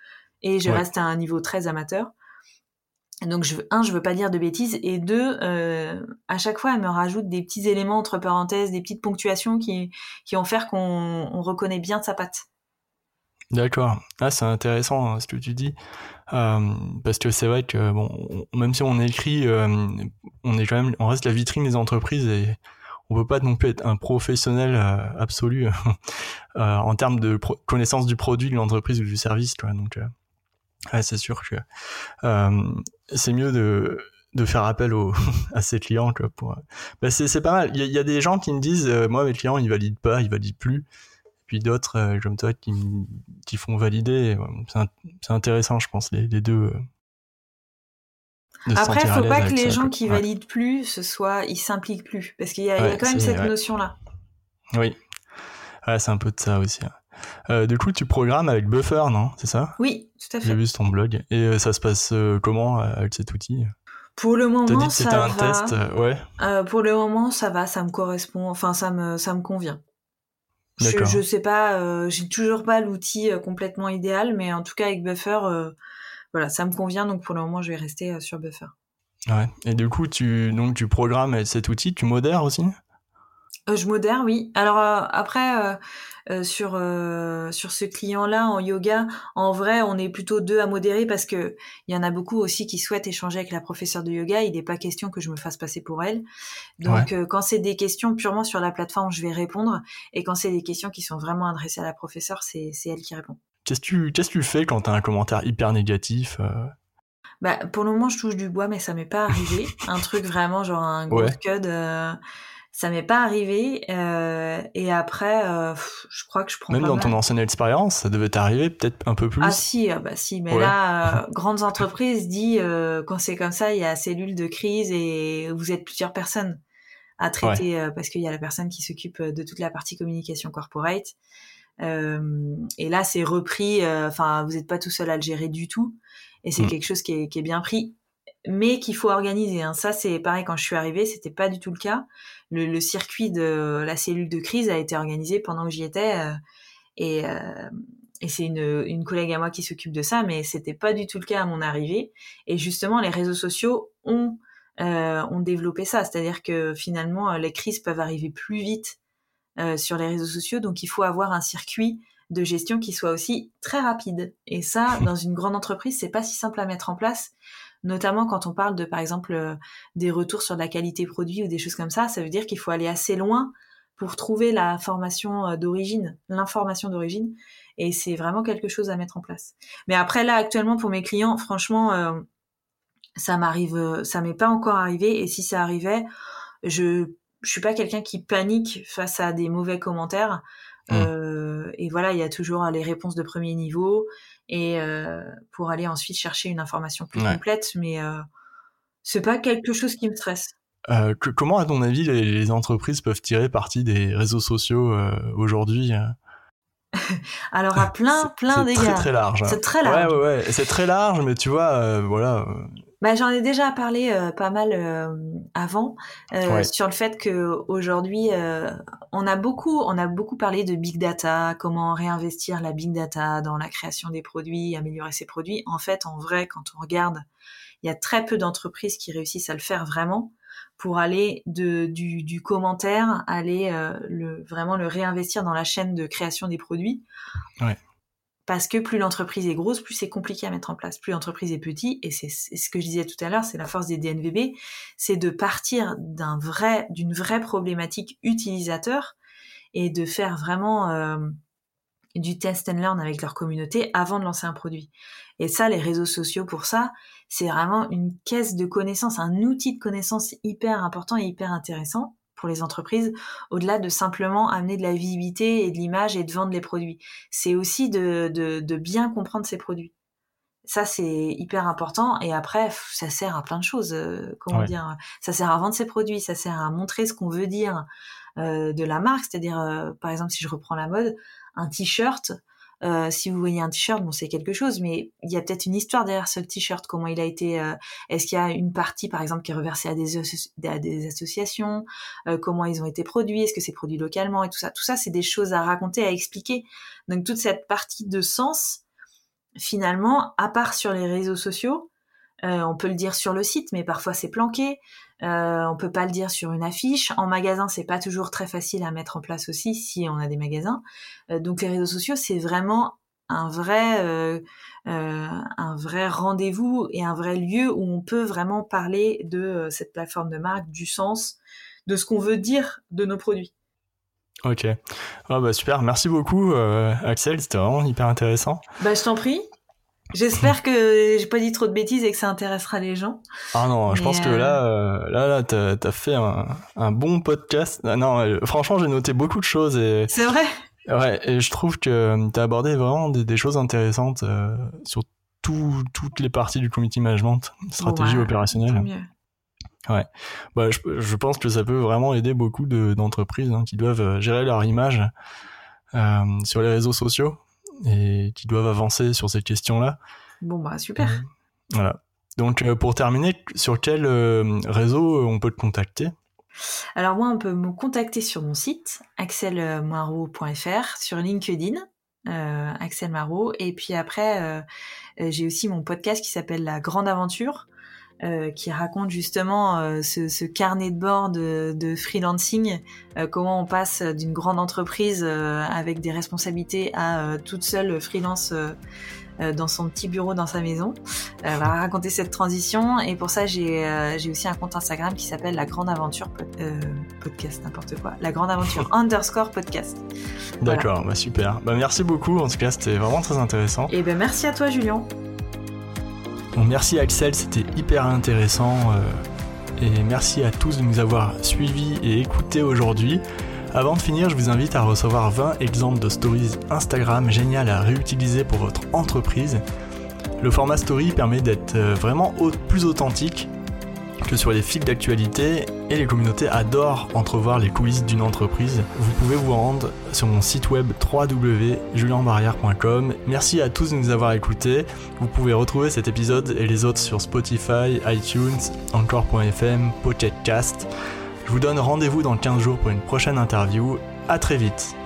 et je reste à un niveau très amateur. Donc je, un, je veux pas dire de bêtises et deux, euh, à chaque fois, elle me rajoute des petits éléments entre parenthèses, des petites ponctuations qui qui vont faire qu'on reconnaît bien sa patte. D'accord. Ah, c'est intéressant hein, ce que tu dis. Euh, parce que c'est vrai que bon, même si on écrit, euh, on est quand même, on reste la vitrine des entreprises et on peut pas non plus être un professionnel absolu en termes de connaissance du produit de l'entreprise ou du service, tu vois. Donc, c'est sûr que c'est mieux de de faire appel au, à ses clients quoi, pour bah c'est pas mal il y, a des gens qui me disent moi mes clients ils valident pas ils valident plus puis d'autres euh, comme toi qui, qui font valider. C'est intéressant, je pense, les, deux. Euh, Après, il faut pas que les gens qui valident plus, ce soit, ils s'impliquent plus, parce qu'il y, a quand même cette notion-là. Oui, c'est un peu de ça aussi. Hein. Euh, du coup, tu programmes avec Buffer, non? C'est ça? Oui, tout à fait. J'ai vu ton blog. Et ça se passe comment avec cet outil? Pour le moment, ça un va. test, ouais. pour le moment, ça va, ça me correspond, enfin, ça me, ça me convient. Je, je sais pas, euh, j'ai toujours pas l'outil euh, complètement idéal, mais en tout cas avec Buffer, euh, voilà, ça me convient. Donc pour le moment, je vais rester sur Buffer. Ouais. Et du coup, tu donc tu programmes cet outil, tu modères aussi? Je modère, oui. Alors euh, après, euh, sur sur ce client-là en yoga, en vrai, on est plutôt deux à modérer parce que il y en a beaucoup aussi qui souhaitent échanger avec la professeure de yoga. Il n'est pas question que je me fasse passer pour elle. Donc quand c'est des questions purement sur la plateforme, je vais répondre. Et quand c'est des questions qui sont vraiment adressées à la professeure, c'est c'est elle qui répond. Qu'est-ce que tu qu'est-ce que tu fais quand tu as un commentaire hyper négatif bah, pour le moment, je touche du bois, mais ça m'est pas arrivé. un truc vraiment genre un gros code ça m'est pas arrivé. Euh, et après, euh, je crois que je prends. Même dans ton ancienne expérience, ça devait t'arriver peut-être un peu plus. Ah si, ah bah si. Mais là, euh, grandes entreprises dit quand c'est comme ça, il y a cellule de crise et vous êtes plusieurs personnes à traiter parce qu'il y a la personne qui s'occupe de toute la partie communication corporate. et là, c'est repris. Enfin, vous n'êtes pas tout seul à le gérer du tout. Et c'est mm. quelque chose qui est, qui est bien pris mais qu'il faut organiser. Hein. Ça, c'est pareil quand je suis arrivée, c'était pas du tout le cas. Le, circuit de la cellule de crise a été organisé pendant que j'y étais, euh, et, euh, et c'est une, une, collègue à moi qui s'occupe de ça, mais c'était pas du tout le cas à mon arrivée. Et justement, les réseaux sociaux ont euh, ont développé ça, c'est-à-dire que finalement, les crises peuvent arriver plus vite sur les réseaux sociaux, donc il faut avoir un circuit de gestion qui soit aussi très rapide. Et ça, dans une grande entreprise, c'est pas si simple à mettre en place notamment quand on parle de, par exemple, euh, des retours sur la qualité produit ou des choses comme ça, ça veut dire qu'il faut aller assez loin pour trouver la formation euh, d'origine, l'information d'origine, et c'est vraiment quelque chose à mettre en place. Mais après là, actuellement pour mes clients, franchement, euh, ça m'arrive, ça m'est pas encore arrivé, et si ça arrivait, je je suis pas quelqu'un qui panique face à des mauvais commentaires. Mmh. et voilà, il y a toujours les réponses de premier niveau et euh, pour aller ensuite chercher une information plus complète. Mais euh, c'est pas quelque chose qui me stresse. Euh, comment, à ton avis, les, entreprises peuvent tirer parti des réseaux sociaux aujourd'hui Alors à plein, plein d'égards. C'est très large. Hein. C'est très large. Ouais, ouais, ouais. C'est très large, mais tu vois, voilà. Bah, j'en ai déjà parlé euh, pas mal euh, avant euh, sur le fait que aujourd'hui on a beaucoup on a beaucoup parlé de big data, comment réinvestir la big data dans la création des produits, améliorer ses produits. En fait, en vrai, quand on regarde, il y a très peu d'entreprises qui réussissent à le faire vraiment pour aller de, du, du commentaire, aller le, vraiment le réinvestir dans la chaîne de création des produits. Ouais parce que plus l'entreprise est grosse, plus c'est compliqué à mettre en place. Plus l'entreprise est petite, et c'est ce que je disais tout à l'heure, c'est la force des DNVB, c'est de partir d'un vrai, d'une vraie problématique utilisateur et de faire vraiment euh, du test and learn avec leur communauté avant de lancer un produit. Et ça, les réseaux sociaux pour ça, c'est vraiment une caisse de connaissances, un outil de connaissances hyper important et hyper intéressant pour les entreprises, au-delà de simplement amener de la visibilité et de l'image et de vendre les produits. C'est aussi de, de, bien comprendre ces produits. Ça, c'est hyper important. Et après, ça sert à plein de choses. Euh, comment dire Ça sert à vendre ses produits, ça sert à montrer ce qu'on veut dire euh, de la marque. C'est-à-dire, euh, par exemple, si je reprends la mode, un t-shirt, euh, si vous voyez un t-shirt, bon, c'est quelque chose, mais il y a peut-être une histoire derrière ce t-shirt. Comment il a été euh, Est-ce qu'il y a une partie, par exemple, qui est reversée à des, associations euh, Comment ils ont été produits Est-ce que c'est produit localement et tout ça Tout ça, c'est des choses à raconter, à expliquer. Donc toute cette partie de sens, finalement, à part sur les réseaux sociaux, on peut le dire sur le site, mais parfois c'est planqué. Euh, on peut pas le dire sur une affiche. En magasin, c'est pas toujours très facile à mettre en place aussi si on a des magasins. Euh, donc les réseaux sociaux, c'est vraiment un vrai, euh, euh, un vrai rendez-vous et un vrai lieu où on peut vraiment parler de cette plateforme de marque, du sens, de ce qu'on veut dire de nos produits. Ok. Ah bah super. Merci beaucoup, euh, Axel. C'était vraiment hyper intéressant. Bah, je t'en prie. J'espère que j'ai pas dit trop de bêtises et que ça intéressera les gens. Ah non, je pense que là, euh, là, là, t'as as fait un, un, bon podcast. Ah non, franchement, j'ai noté beaucoup de choses et. C'est vrai. Ouais, et je trouve que t'as abordé vraiment des, des choses intéressantes sur tout, toutes les parties du community management, stratégie bah, opérationnelle. Ouais, bah, je, je, pense que ça peut vraiment aider beaucoup d'entreprises hein, qui doivent gérer leur image euh, sur les réseaux sociaux et qui doivent avancer sur ces questions-là. Bon bah super. Euh, voilà. Donc euh, pour terminer, sur quel euh, réseau on peut te contacter? Alors moi, on peut me contacter sur mon site axelmaro.fr, sur LinkedIn. Euh, Axel Marot et puis après euh, j'ai aussi mon podcast qui s'appelle La Grande Aventure euh, qui raconte justement euh, ce, ce, carnet de bord de, de freelancing, euh, comment on passe d'une grande entreprise avec des responsabilités à toute seule freelance dans son petit bureau dans sa maison. Euh, va raconter cette transition et pour ça j'ai aussi un compte Instagram qui s'appelle La Grande Aventure podcast n'importe quoi. La Grande Aventure underscore podcast. D'accord, voilà. bah super. Bah merci beaucoup en tout cas c'était vraiment très intéressant. Et ben merci à toi Julien. Merci Axel, c'était hyper intéressant. Euh, et merci à tous de nous avoir suivis et écoutés aujourd'hui. Avant de finir, je vous invite à recevoir 20 exemples de stories Instagram géniales à réutiliser pour votre entreprise. Le format story permet d'être euh, vraiment plus authentique que sur les fils d'actualité et les communautés adorent entrevoir les coulisses d'une entreprise. Vous pouvez vous rendre sur mon site web www.julienbarrière.com. Merci à tous de nous avoir écoutés. Vous pouvez retrouver cet épisode et les autres sur Spotify, iTunes, encore.fm, Pocketcast. Je vous donne rendez-vous dans 15 jours pour une prochaine interview. À très vite.